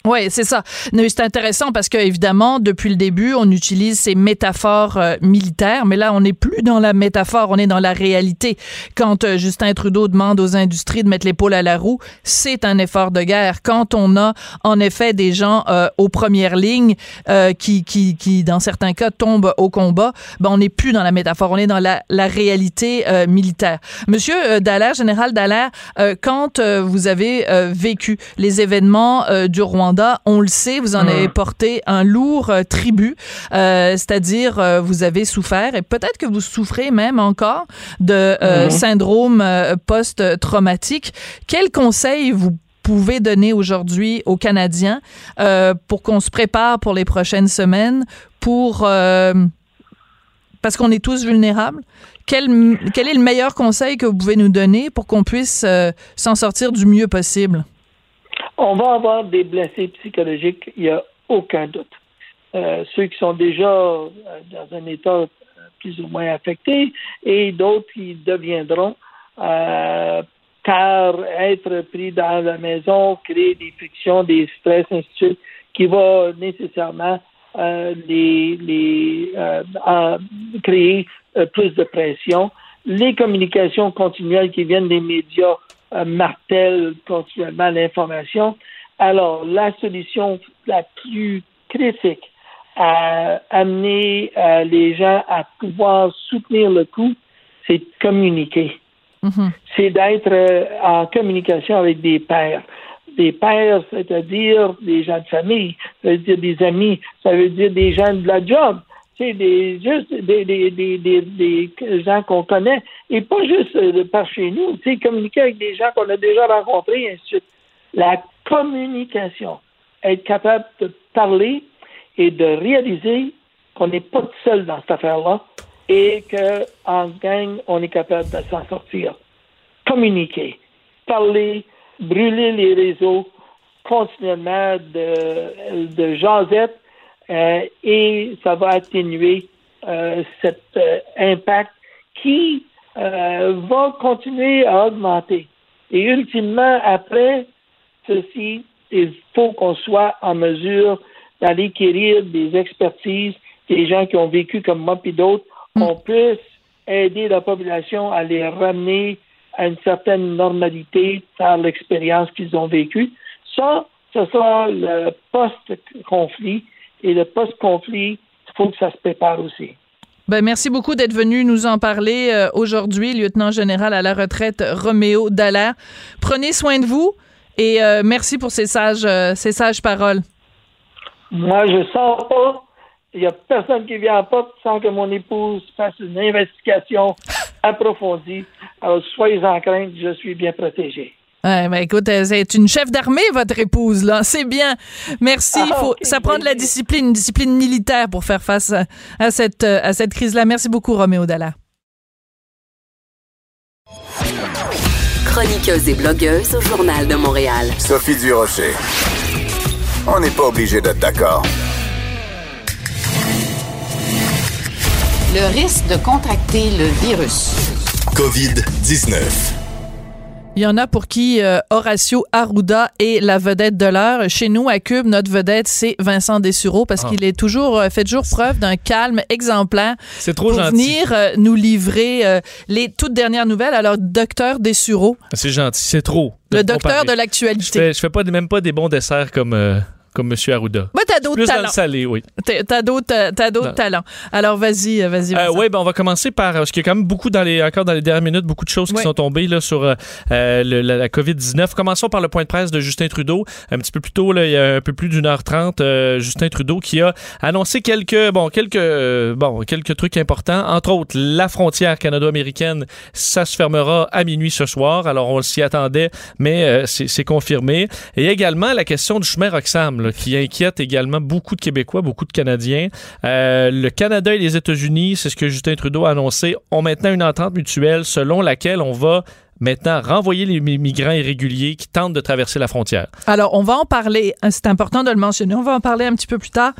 oui, c'est ça. C'est intéressant parce que évidemment, depuis le début, on utilise ces métaphores euh, militaires, mais là, on n'est plus dans la métaphore, on est dans la réalité. Quand euh, Justin Trudeau demande aux industries de mettre l'épaule à la roue, c'est un effort de guerre. Quand on a en effet des gens euh, aux premières lignes qui, qui, qui, dans certains cas, tombent au combat, ben on n'est plus dans la métaphore, on est dans la, la réalité militaire. Monsieur Dallaire, général Dallaire, quand vous avez vécu les événements du Rwanda, on le sait, vous en mmh. avez porté un lourd euh, tribut, euh, c'est-à-dire euh, vous avez souffert et peut-être que vous souffrez même encore de mmh. syndrome post-traumatique. Quel conseil vous pouvez donner aujourd'hui aux Canadiens pour qu'on se prépare pour les prochaines semaines, pour parce qu'on est tous vulnérables? Quel, quel, est le meilleur conseil que vous pouvez nous donner pour qu'on puisse s'en sortir du mieux possible? On va avoir des blessés psychologiques, il n'y a aucun doute. Euh, ceux qui sont déjà euh, dans un état plus ou moins affecté et d'autres qui deviendront euh, car être pris dans la maison crée des frictions, des stress, ainsi de suite, qui va nécessairement les, les créer plus de pression. Les communications continuelles qui viennent des médias euh, martèle continuellement l'information. Alors, la solution la plus critique à amener euh, les gens à pouvoir soutenir le coup, c'est de communiquer. Mm-hmm. C'est d'être euh, en communication avec des pères. Des pères, c'est-à-dire des gens de famille, ça veut dire des amis, ça veut dire des gens de la job, c'est des, juste des, des, des, des, gens qu'on connaît, et pas juste euh, par chez nous, tu sais, communiquer avec des gens qu'on a déjà rencontrés, et ainsi de suite. La communication, être capable de parler et de réaliser qu'on n'est pas seul dans cette affaire-là et qu'en gang, on est capable de s'en sortir. Communiquer, parler, brûler les réseaux. Continuellement de, de jasette euh, et ça va atténuer euh, cet euh, impact qui va continuer à augmenter. Et ultimement, après ceci, il faut qu'on soit en mesure d'aller quérir des expertises, des gens qui ont vécu comme moi et d'autres, mm. qu'on puisse aider la population à les ramener à une certaine normalité par l'expérience qu'ils ont vécue. Ça, ce sera le post-conflit et le post-conflit, il faut que ça se prépare aussi. Ben, merci beaucoup d'être venu nous en parler euh, aujourd'hui, lieutenant général à la retraite Roméo Dallaire. Prenez soin de vous et euh, merci pour ces sages, euh, ces sages paroles. Moi, je sens pas. Il n'y a personne qui vient à porte sans que mon épouse fasse une investigation approfondie. Alors, soyez en crainte, je suis bien protégé. Ouais, ben écoute, c'est une chef d'armée, votre épouse, là. C'est bien. Merci. Ah, faut, ça prend de la discipline, une discipline militaire pour faire face à, cette, à cette crise-là. Merci beaucoup, Roméo Dalla. Chroniqueuse et blogueuse au Journal de Montréal. Sophie Durocher. On n'est pas obligé d'être d'accord. Le risque de contracter le virus. COVID-19. Il y en a pour qui euh, Horacio Arruda est la vedette de l'heure. Chez nous, à Cube, notre vedette, c'est Vincent Dessureau parce Ah. qu'il est toujours, euh, fait toujours preuve d'un calme exemplaire. C'est trop pour gentil. venir euh, nous livrer euh, les toutes dernières nouvelles. Alors, docteur Dessureau, C'est gentil, c'est trop. le docteur comparer. de Je l'actualité. fais, je fais pas, même pas des bons desserts comme, comme M. Arruda. Bah, t'as d'autres Plus dans le talents. salé, oui. T'as d'autres, euh, t'as d'autres Non. talents. Alors, vas-y, euh, vas-y. Euh, oui, ben on va commencer par parce qu'il y a quand même beaucoup dans les encore dans les dernières minutes beaucoup de choses qui sont tombées là sur euh, euh, le- la, la COVID-19. Commençons par le point de presse de Justin Trudeau. Un petit peu plus tôt, là, il y a un peu plus d'une heure trente, euh, Justin Trudeau qui a annoncé quelques bon quelques euh, bon quelques trucs importants. Entre autres, la frontière canado-américaine, ça se fermera à minuit ce soir. Alors on s'y attendait, mais euh, c'est c'est confirmé. Et également la question du chemin Roxham là, qui inquiète également beaucoup de Québécois, beaucoup de Canadiens. Euh, le Canada et les États-Unis, c'est ce que Justin Trudeau a annoncé, ont maintenant une entente mutuelle selon laquelle on va maintenant renvoyer les mi- migrants irréguliers qui tentent de traverser la frontière. Alors, on va en parler. euh, C'est important de le mentionner. On va en parler un petit peu plus tard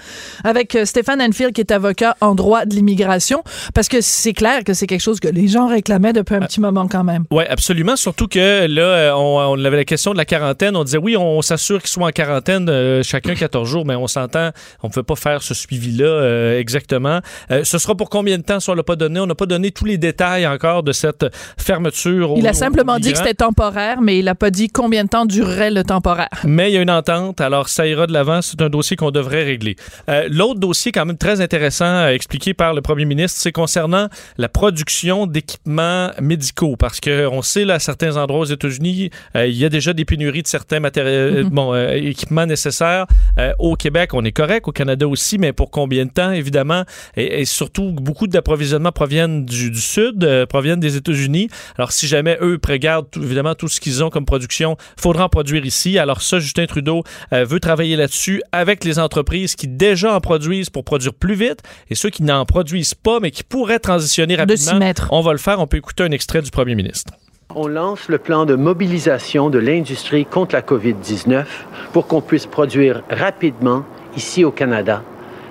avec euh, Stéphane Enfield, qui est avocat en droit de l'immigration, parce que c'est clair que c'est quelque chose que les gens réclamaient depuis un petit moment quand même. Oui, absolument. Surtout que là, euh, on, on avait la question de la quarantaine. On disait oui, on s'assure qu'ils soient en quarantaine euh, chacun 14 jours, mais on s'entend, on ne peut pas faire ce suivi-là euh, exactement. Euh, ce sera pour combien de temps, ça, on l'a pas donné. On n'a pas donné tous les détails encore de cette fermeture. Il aux- a simplement dit que c'était temporaire, mais il n'a pas dit combien de temps durerait le temporaire. Mais il y a une entente, alors ça ira de l'avant. C'est un dossier qu'on devrait régler. Euh, L'autre dossier, quand même très intéressant, euh, expliqué par le premier ministre, c'est concernant la production d'équipements médicaux. Parce qu'on sait, là, à certains endroits aux États-Unis, euh, il y a déjà des pénuries de certains matériels, Mhm. bon, euh, équipements nécessaires. Euh, au Québec, on est correct. Au Canada aussi, mais pour combien de temps, évidemment? Et, et surtout, beaucoup d'approvisionnements proviennent du, du Sud, euh, proviennent des États-Unis. Alors, si jamais eux prégardent tout- évidemment tout ce qu'ils ont comme production, faudra en produire ici. Alors ça, Justin Trudeau euh, veut travailler là-dessus avec les entreprises qui déjà en produisent pour produire plus vite et ceux qui n'en produisent pas, mais qui pourraient transitionner De s'y rapidement. mettre. On va le faire. On peut écouter un extrait du premier ministre. On lance le plan de mobilisation de l'industrie contre la COVID-19 pour qu'on puisse produire rapidement, ici au Canada,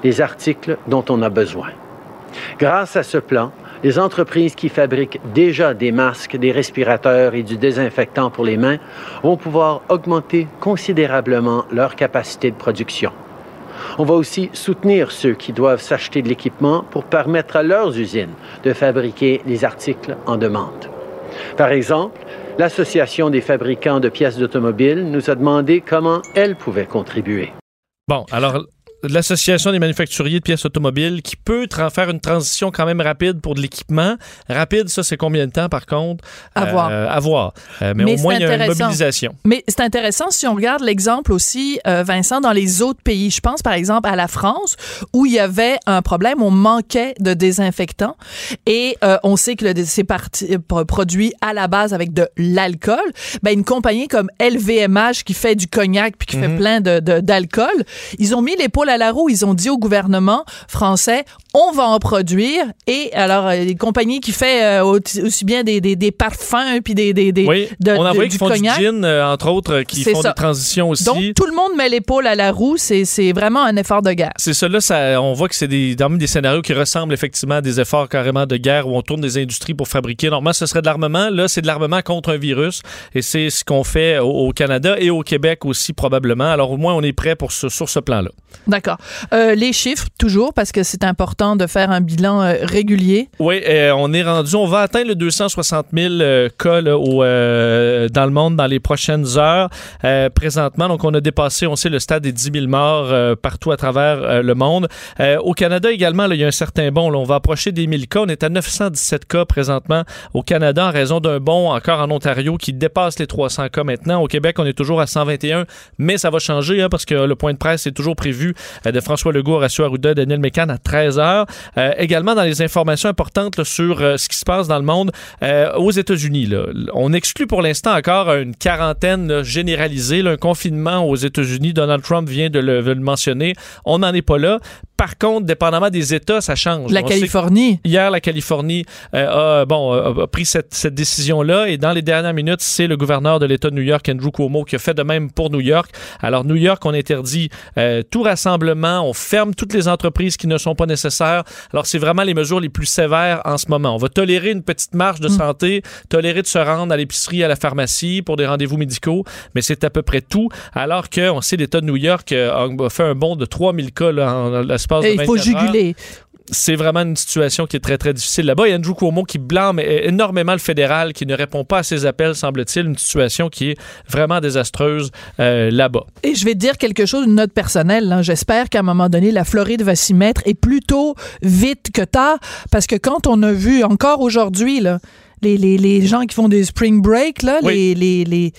les articles dont on a besoin. Grâce à ce plan, les entreprises qui fabriquent déjà des masques, des respirateurs et du désinfectant pour les mains vont pouvoir augmenter considérablement leur capacité de production. On va aussi soutenir ceux qui doivent s'acheter de l'équipement pour permettre à leurs usines de fabriquer les articles en demande. Par exemple, l'Association des fabricants de pièces d'automobile nous a demandé comment elle pouvait contribuer. Bon, alors l'Association des manufacturiers de pièces automobiles qui peut faire une transition quand même rapide pour de l'équipement. Rapide, ça, c'est combien de temps, par contre? À voir. Euh, à voir. Euh, mais, Mais au moins, il y a une mobilisation. Mais c'est intéressant si on regarde l'exemple aussi, euh, Vincent, dans les autres pays. Je pense par exemple à la France où il y avait un problème, on manquait de désinfectants et euh, on sait que c'est produit à la base avec de l'alcool. Ben, une compagnie comme LVMH qui fait du cognac puis qui fait Mhm. plein de, de- d'alcool, ils ont mis l'épaule à la roue. Ils ont dit au gouvernement français, on va en produire. Et alors, euh, les compagnies qui fait euh, aussi bien des, des, des parfums puis des, des, des Oui, de- on a du qu'ils font cognac. du gin, euh, entre autres, qui font ça. des transitions aussi. Donc, tout le monde met l'épaule à la roue. C'est, c'est vraiment un effort de guerre. C'est ça, là, ça, on voit que c'est des, dans des scénarios qui ressemblent effectivement à des efforts carrément de guerre où on tourne des industries pour fabriquer. Normalement, ce serait de l'armement. Là, c'est de l'armement contre un virus. Et c'est ce qu'on fait au, au Canada et au Québec aussi, probablement. Alors, au moins, on est prêt pour ce, sur ce plan-là. D'accord. Euh, les chiffres, toujours, parce que c'est important de faire un bilan euh, régulier. Oui, euh, on est rendu, on va atteindre le 260 000 euh, cas dans le monde dans les prochaines heures. Présentement, donc on a dépassé, on sait, le stade des 10 000 morts partout à travers le monde. Au Canada également, il y a un certain bond. on va approcher des 1000 cas. On est à 917 cas présentement au Canada en raison d'un bond encore en Ontario qui dépasse les 300 cas maintenant. Au Québec, on est toujours à 121, mais ça va changer hein, parce que le point de presse est toujours prévu de François Legault, Horacio Arruda, Daniel Mécan à 13 heures. Euh, également dans les informations importantes sur euh, ce qui se passe dans le monde euh, aux États-Unis. On exclut pour l'instant encore une quarantaine généralisée, un confinement aux États-Unis. Donald Trump vient de le, de le mentionner. On n'en est pas là. Par contre, dépendamment des États, ça change. La Californie. Hier, la Californie euh, a, bon, a pris cette, cette décision-là et dans les dernières minutes, c'est le gouverneur de l'État de New York, Andrew Cuomo, qui a fait de même pour New York. Alors, New York, on interdit euh, tout rassemblement, on ferme toutes les entreprises qui ne sont pas nécessaires. Alors, c'est vraiment les mesures les plus sévères en ce moment. On va tolérer une petite marge de mm. santé, tolérer de se rendre à l'épicerie, à la pharmacie pour des rendez-vous médicaux, mais c'est à peu près tout. Alors qu'on sait l'État de New York euh, a fait un bond de 3000 cas là, en de 24 Il faut juguler c'est vraiment une situation qui est très, très difficile là-bas. Il y a Andrew Cuomo qui blâme énormément le fédéral, qui ne répond pas à ses appels, semble-t-il. Une situation qui est vraiment désastreuse euh, là-bas. Et je vais dire quelque chose, une note personnelle. J'espère qu'à un moment donné, la Floride va s'y mettre et plutôt vite que tard, parce que quand on a vu encore aujourd'hui, les, les, les, gens qui font des spring break, là, les, les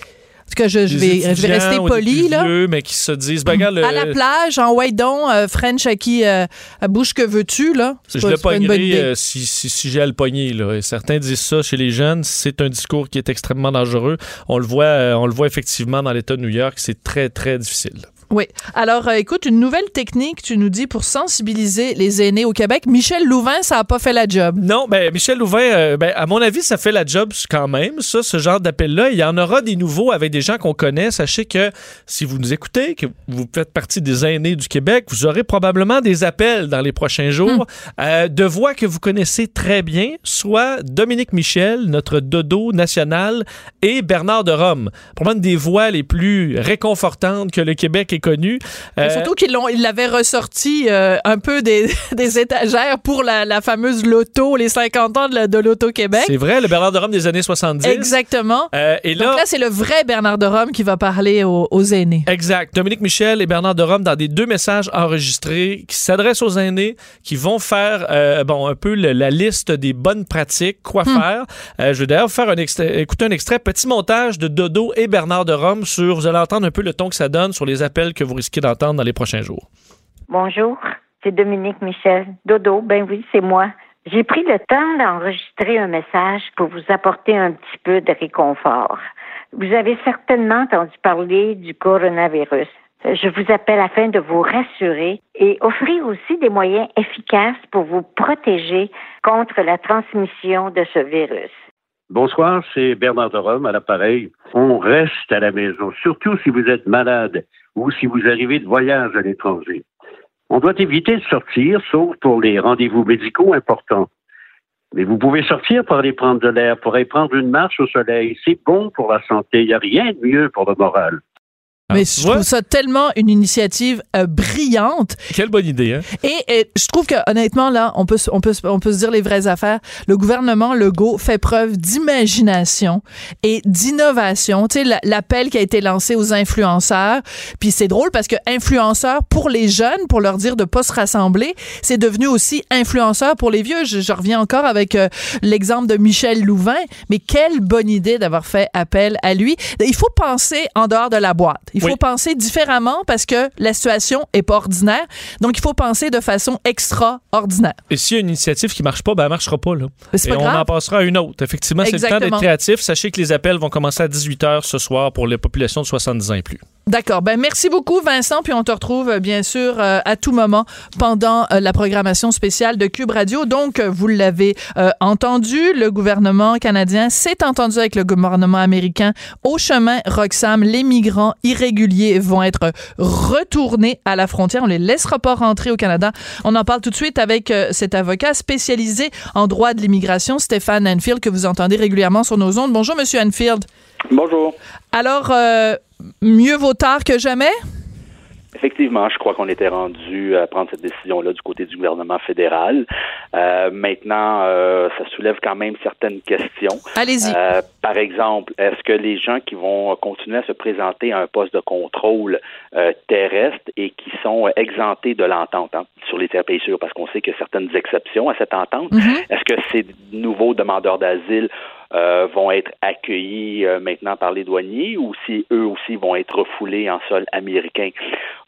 que je, je, vais, je vais rester poli, là. Vieux, mais qui se disent, ben, regarde, À la plage, en white euh, French à qui, euh, à bouche que veux-tu, là? Je pas, le pognerai euh, si, si, si j'ai à le pogner, là. Et certains disent ça chez les jeunes. C'est un discours qui est extrêmement dangereux. On le voit, euh, on le voit effectivement dans l'État de New York. C'est très, très difficile. Oui. Alors, euh, écoute, une nouvelle technique, tu nous dis, pour sensibiliser les aînés au Québec. Michel Louvain, ça n'a pas fait la job. Non, ben Michel Louvain, euh, ben, à mon avis, ça fait la job quand même, ça, ce genre d'appel-là. Il y en aura des nouveaux avec des gens qu'on connaît. Sachez que si vous nous écoutez, que vous faites partie des aînés du Québec, vous aurez probablement des appels dans les prochains jours hmm. euh, de voix que vous connaissez très bien, soit Dominique Michel, notre dodo national, et Bernard de Rome. Probablement des voix les plus réconfortantes que le Québec connu. Euh, surtout qu'ils l'avaient ressorti euh, un peu des, étagères pour la, fameuse loto, les 50 ans de, l'Auto-Québec. C'est vrai, le Bernard de Rome des années 70. Exactement. Euh, et là, Donc là, c'est le vrai Bernard de Rome qui va parler aux, aînés. Exact. Dominique Michel et Bernard de Rome dans des deux messages enregistrés qui s'adressent aux aînés, qui vont faire bon un peu la liste des bonnes pratiques, quoi hmm. faire. je vais d'ailleurs faire un écouter un extrait, petit montage de Dodo et Bernard de Rome sur, vous allez entendre un peu le ton que ça donne sur les appels que vous risquez d'entendre dans les prochains jours. Bonjour, c'est Dominique Michel. Dodo, ben oui, c'est moi. J'ai pris le temps d'enregistrer un message pour vous apporter un petit peu de réconfort. Vous avez certainement entendu parler du coronavirus. Je vous appelle afin de vous rassurer et offrir aussi des moyens efficaces pour vous protéger contre la transmission de ce virus. Bonsoir, c'est Bernard de Rome à l'appareil. On reste à la maison, surtout si vous êtes malade ou si vous arrivez de voyage à l'étranger. On doit éviter de sortir, sauf pour les rendez-vous médicaux importants. Mais vous pouvez sortir pour aller prendre de l'air, pour aller prendre une marche au soleil. C'est bon pour la santé. Il n'y a rien de mieux pour le moral. Ah, Mais je trouve ça tellement une initiative euh, brillante. Quelle bonne idée, hein? Et, je trouve que honnêtement là, on peut on peut on peut se dire les vraies affaires. Le gouvernement Legault fait preuve d'imagination et d'innovation. Tu sais l'appel qui a été lancé aux influenceurs. Puis c'est drôle parce que influenceurs pour les jeunes, pour leur dire de pas se rassembler, c'est devenu aussi influenceur pour les vieux. Je, reviens encore avec euh, l'exemple de Michel Louvain. Mais quelle bonne idée d'avoir fait appel à lui. Il faut penser en dehors de la boîte. Il faut penser différemment parce que la situation est pas ordinaire. Donc, il faut penser de façon extraordinaire. Et s'il y a une initiative qui marche pas, ben, elle marchera pas, là. Et on en passera à une autre. Effectivement, c'est le temps d'être créatif. Sachez que les appels vont commencer à 18 h ce soir pour les populations de 70 ans et plus. D'accord. Ben merci beaucoup Vincent, puis on te retrouve euh, bien sûr euh, à tout moment pendant euh, la programmation spéciale de Cube Radio. Donc vous l'avez entendu, le gouvernement canadien s'est entendu avec le gouvernement américain au chemin Roxham. Les migrants irréguliers vont être retournés à la frontière. On les laissera pas rentrer au Canada. On en parle tout de suite avec cet avocat spécialisé en droit de l'immigration, Stéphane Anfield, que vous entendez régulièrement sur nos ondes. Bonjour Monsieur Anfield. Bonjour. Alors, mieux vaut tard que jamais? Effectivement, je crois qu'on était rendu à prendre cette décision-là du côté du gouvernement fédéral. Euh, maintenant, euh, ça soulève quand même certaines questions. Allez-y. Euh, par exemple, est-ce que les gens qui vont continuer à se présenter à un poste de contrôle terrestre et qui sont exemptés de l'entente hein, sur les terres sûrs, parce qu'on sait qu'il y a certaines exceptions à cette entente, mm-hmm. est-ce que ces nouveaux demandeurs d'asile vont être accueillis euh, maintenant par les douaniers ou si eux aussi vont être refoulés en sol américain.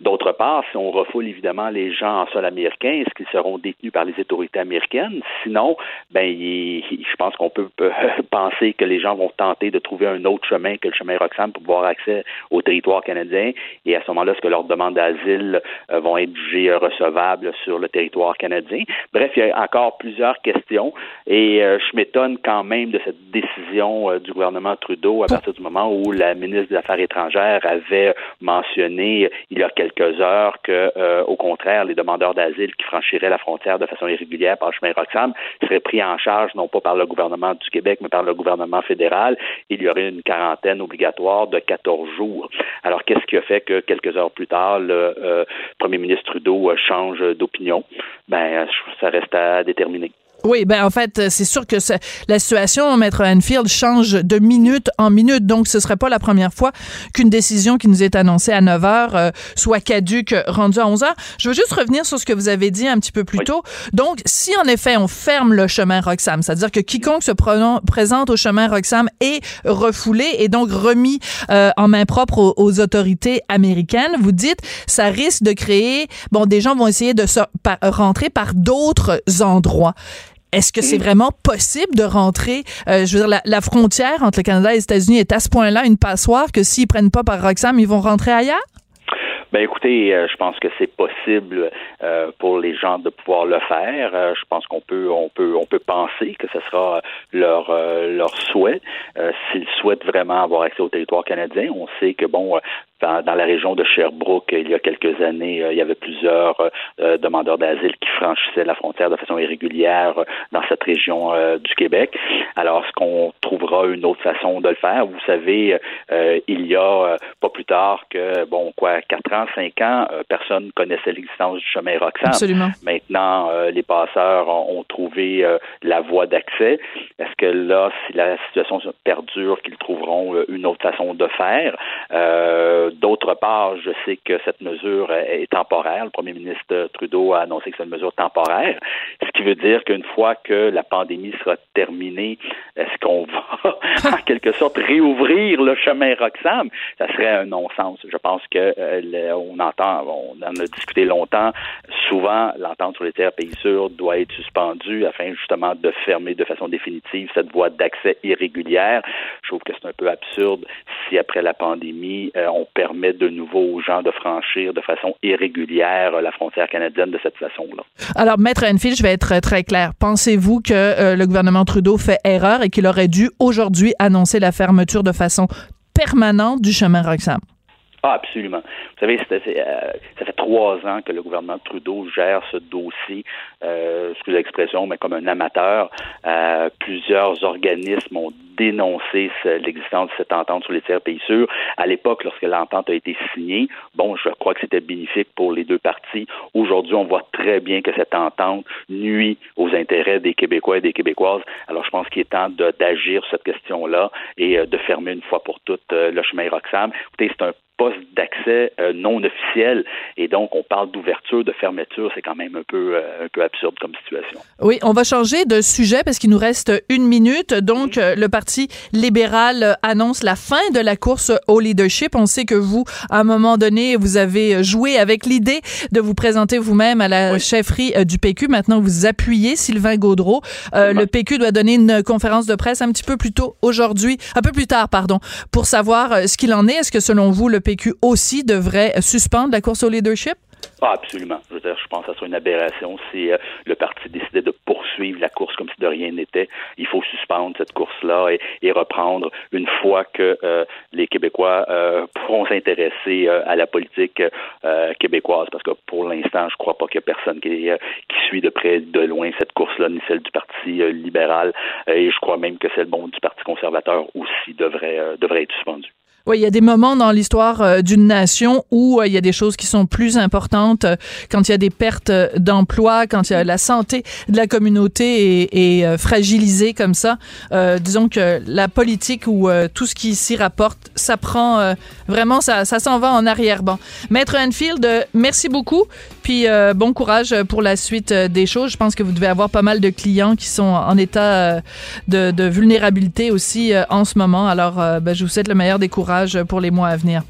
D'autre part, si on refoule évidemment les gens en sol américain, est-ce qu'ils seront détenus par les autorités américaines? Sinon, ben, je pense qu'on peut penser que les gens vont tenter de trouver un autre chemin que le chemin Roxham pour avoir accès au territoire canadien. Et à ce moment-là, est-ce que leurs demandes d'asile euh, vont être jugées recevables sur le territoire canadien? Bref, il y a encore plusieurs questions et euh, je m'étonne quand même de cette décision euh, du gouvernement Trudeau à partir du moment où la ministre des Affaires étrangères avait mentionné il y a quelques heures que, au contraire, les demandeurs d'asile qui franchiraient la frontière de façon irrégulière par le chemin Roxham seraient pris en charge non pas par le gouvernement du Québec, mais par le gouvernement fédéral. Il y aurait une quarantaine obligatoire de 14 jours. Alors, qu'est-ce qui a fait que quelques heures plus tard, le euh, premier ministre Trudeau change d'opinion? Ben, ça reste à déterminer. Oui, ben en fait, c'est sûr que la situation, Maître Anfield, change de minute en minute. Donc, ce serait pas la première fois qu'une décision qui nous est annoncée à 9 heures euh, soit caduque rendue à 11 heures. Je veux juste revenir sur ce que vous avez dit un petit peu plus tôt. Donc, si en effet on ferme le chemin Roxham, c'est-à-dire que quiconque se présente au chemin Roxham est refoulé et donc remis euh, en main propre aux, aux, autorités américaines, vous dites, ça risque de créer, bon, des gens vont essayer de se, rentrer par d'autres endroits. Est-ce que c'est vraiment possible de rentrer, euh, je veux dire, la, frontière entre le Canada et les États-Unis est à ce point-là une passoire que s'ils prennent pas par Roxham, ils vont rentrer ailleurs? Ben écoutez, euh, je pense que c'est possible euh, pour les gens de pouvoir le faire. je pense qu'on peut, on peut, on peut penser que ce sera leur leur souhait s'ils souhaitent vraiment avoir accès au territoire canadien. On sait que bon, dans, la région de Sherbrooke, il y a quelques années, euh, il y avait plusieurs euh, demandeurs d'asile qui franchissaient la frontière de façon irrégulière euh, dans cette région du Québec. Alors, est-ce qu'on trouvera une autre façon de le faire? Vous savez, il y a pas plus tard que, bon, quoi, quatre ans, cinq ans, personne connaissait l'existence du chemin Roxham. Absolument. Maintenant, les passeurs ont, trouvé la voie d'accès. Est-ce que là, si la situation perdure, qu'ils trouveront une autre façon de faire? D'autre part, je sais que cette mesure est temporaire. Le premier ministre Trudeau a annoncé que c'est une mesure temporaire, ce qui veut dire qu'une fois que la pandémie sera terminée, est-ce qu'on va en quelque sorte réouvrir le chemin Roxham? Ça serait un non-sens. Je pense que euh, on entend, on en a discuté longtemps. Souvent, l'entente sur les terres pays sûrs doit être suspendue afin justement de fermer de façon définitive cette voie d'accès irrégulière. Je trouve que c'est un peu absurde si après la pandémie, euh, on permet de nouveau aux gens de franchir de façon irrégulière la frontière canadienne de cette façon-là. Alors, Maître Enfield, je vais être très clair. Pensez-vous que euh, le gouvernement Trudeau fait erreur et qu'il aurait dû aujourd'hui annoncer la fermeture de façon permanente du chemin Roxham? Ah, absolument. Vous savez, euh, ça fait trois ans que le gouvernement Trudeau gère ce dossier, euh, excusez l'expression, mais comme un amateur. Euh, plusieurs organismes ont dénoncé l'existence de cette entente sur les tiers pays sûrs. À l'époque, lorsque l'entente a été signée, bon, je crois que c'était bénéfique pour les deux parties. Aujourd'hui, on voit très bien que cette entente nuit aux intérêts des Québécois et des Québécoises. Alors, je pense qu'il est temps d'agir sur cette question-là et de fermer une fois pour toutes le chemin Roxham. Écoutez, c'est un poste d'accès euh, non officiel et donc on parle d'ouverture, de fermeture, c'est quand même un peu euh, un peu absurde comme situation. Oui, on va changer de sujet parce qu'il nous reste une minute. Donc euh, le Parti libéral annonce la fin de la course au leadership. On sait que vous, à un moment donné, vous avez joué avec l'idée de vous présenter vous-même à la chefferie du PQ. Maintenant, vous appuyez Sylvain Gaudreau. le PQ doit donner une conférence de presse un petit peu plus tôt aujourd'hui, un peu plus tard, pardon, pour savoir ce qu'il en est. Est-ce que selon vous, le PQ aussi devrait suspendre la course au leadership? Ah, absolument. Je, veux dire, je pense que ça serait une aberration si euh, le parti décidait de poursuivre la course comme si de rien n'était. Il faut suspendre cette course-là et, reprendre une fois que euh, les Québécois euh, pourront s'intéresser à la politique québécoise. Parce que pour l'instant, je crois pas qu'il y ait personne qui, qui suit de près, de loin cette course-là, ni celle du Parti libéral. et je crois même que celle bon, du Parti conservateur aussi devrait, devrait être suspendue. Oui, il y a des moments dans l'histoire euh, d'une nation où euh, il y a des choses qui sont plus importantes euh, quand il y a des pertes d'emplois, quand il y a la santé de la communauté est, est fragilisée comme ça. disons que la politique ou tout ce qui s'y rapporte, ça prend vraiment, ça, ça s'en va en arrière-ban. Maître Enfield, merci beaucoup. Puis bon courage pour la suite des choses. Je pense que vous devez avoir pas mal de clients qui sont en état de, de vulnérabilité aussi en ce moment. Alors, ben, je vous souhaite le meilleur des courages pour les mois à venir.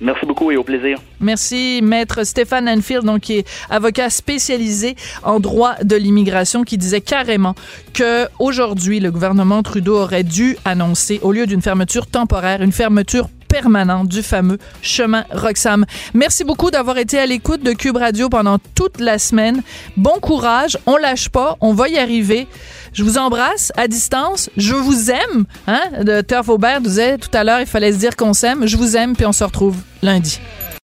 Merci beaucoup et au plaisir. Merci, maître Stéphane Anfield, donc qui est avocat spécialisé en droit de l'immigration, qui disait carrément que aujourd'hui le gouvernement Trudeau aurait dû annoncer, au lieu d'une fermeture temporaire, une fermeture permanente du fameux chemin Roxham. Merci beaucoup d'avoir été à l'écoute de Cube Radio pendant toute la semaine. Bon courage, on lâche pas, on va y arriver. Je vous embrasse à distance. Je vous aime. Hein? De Turf Aubert disait tout à l'heure, il fallait se dire qu'on s'aime. Je vous aime, puis on se retrouve lundi.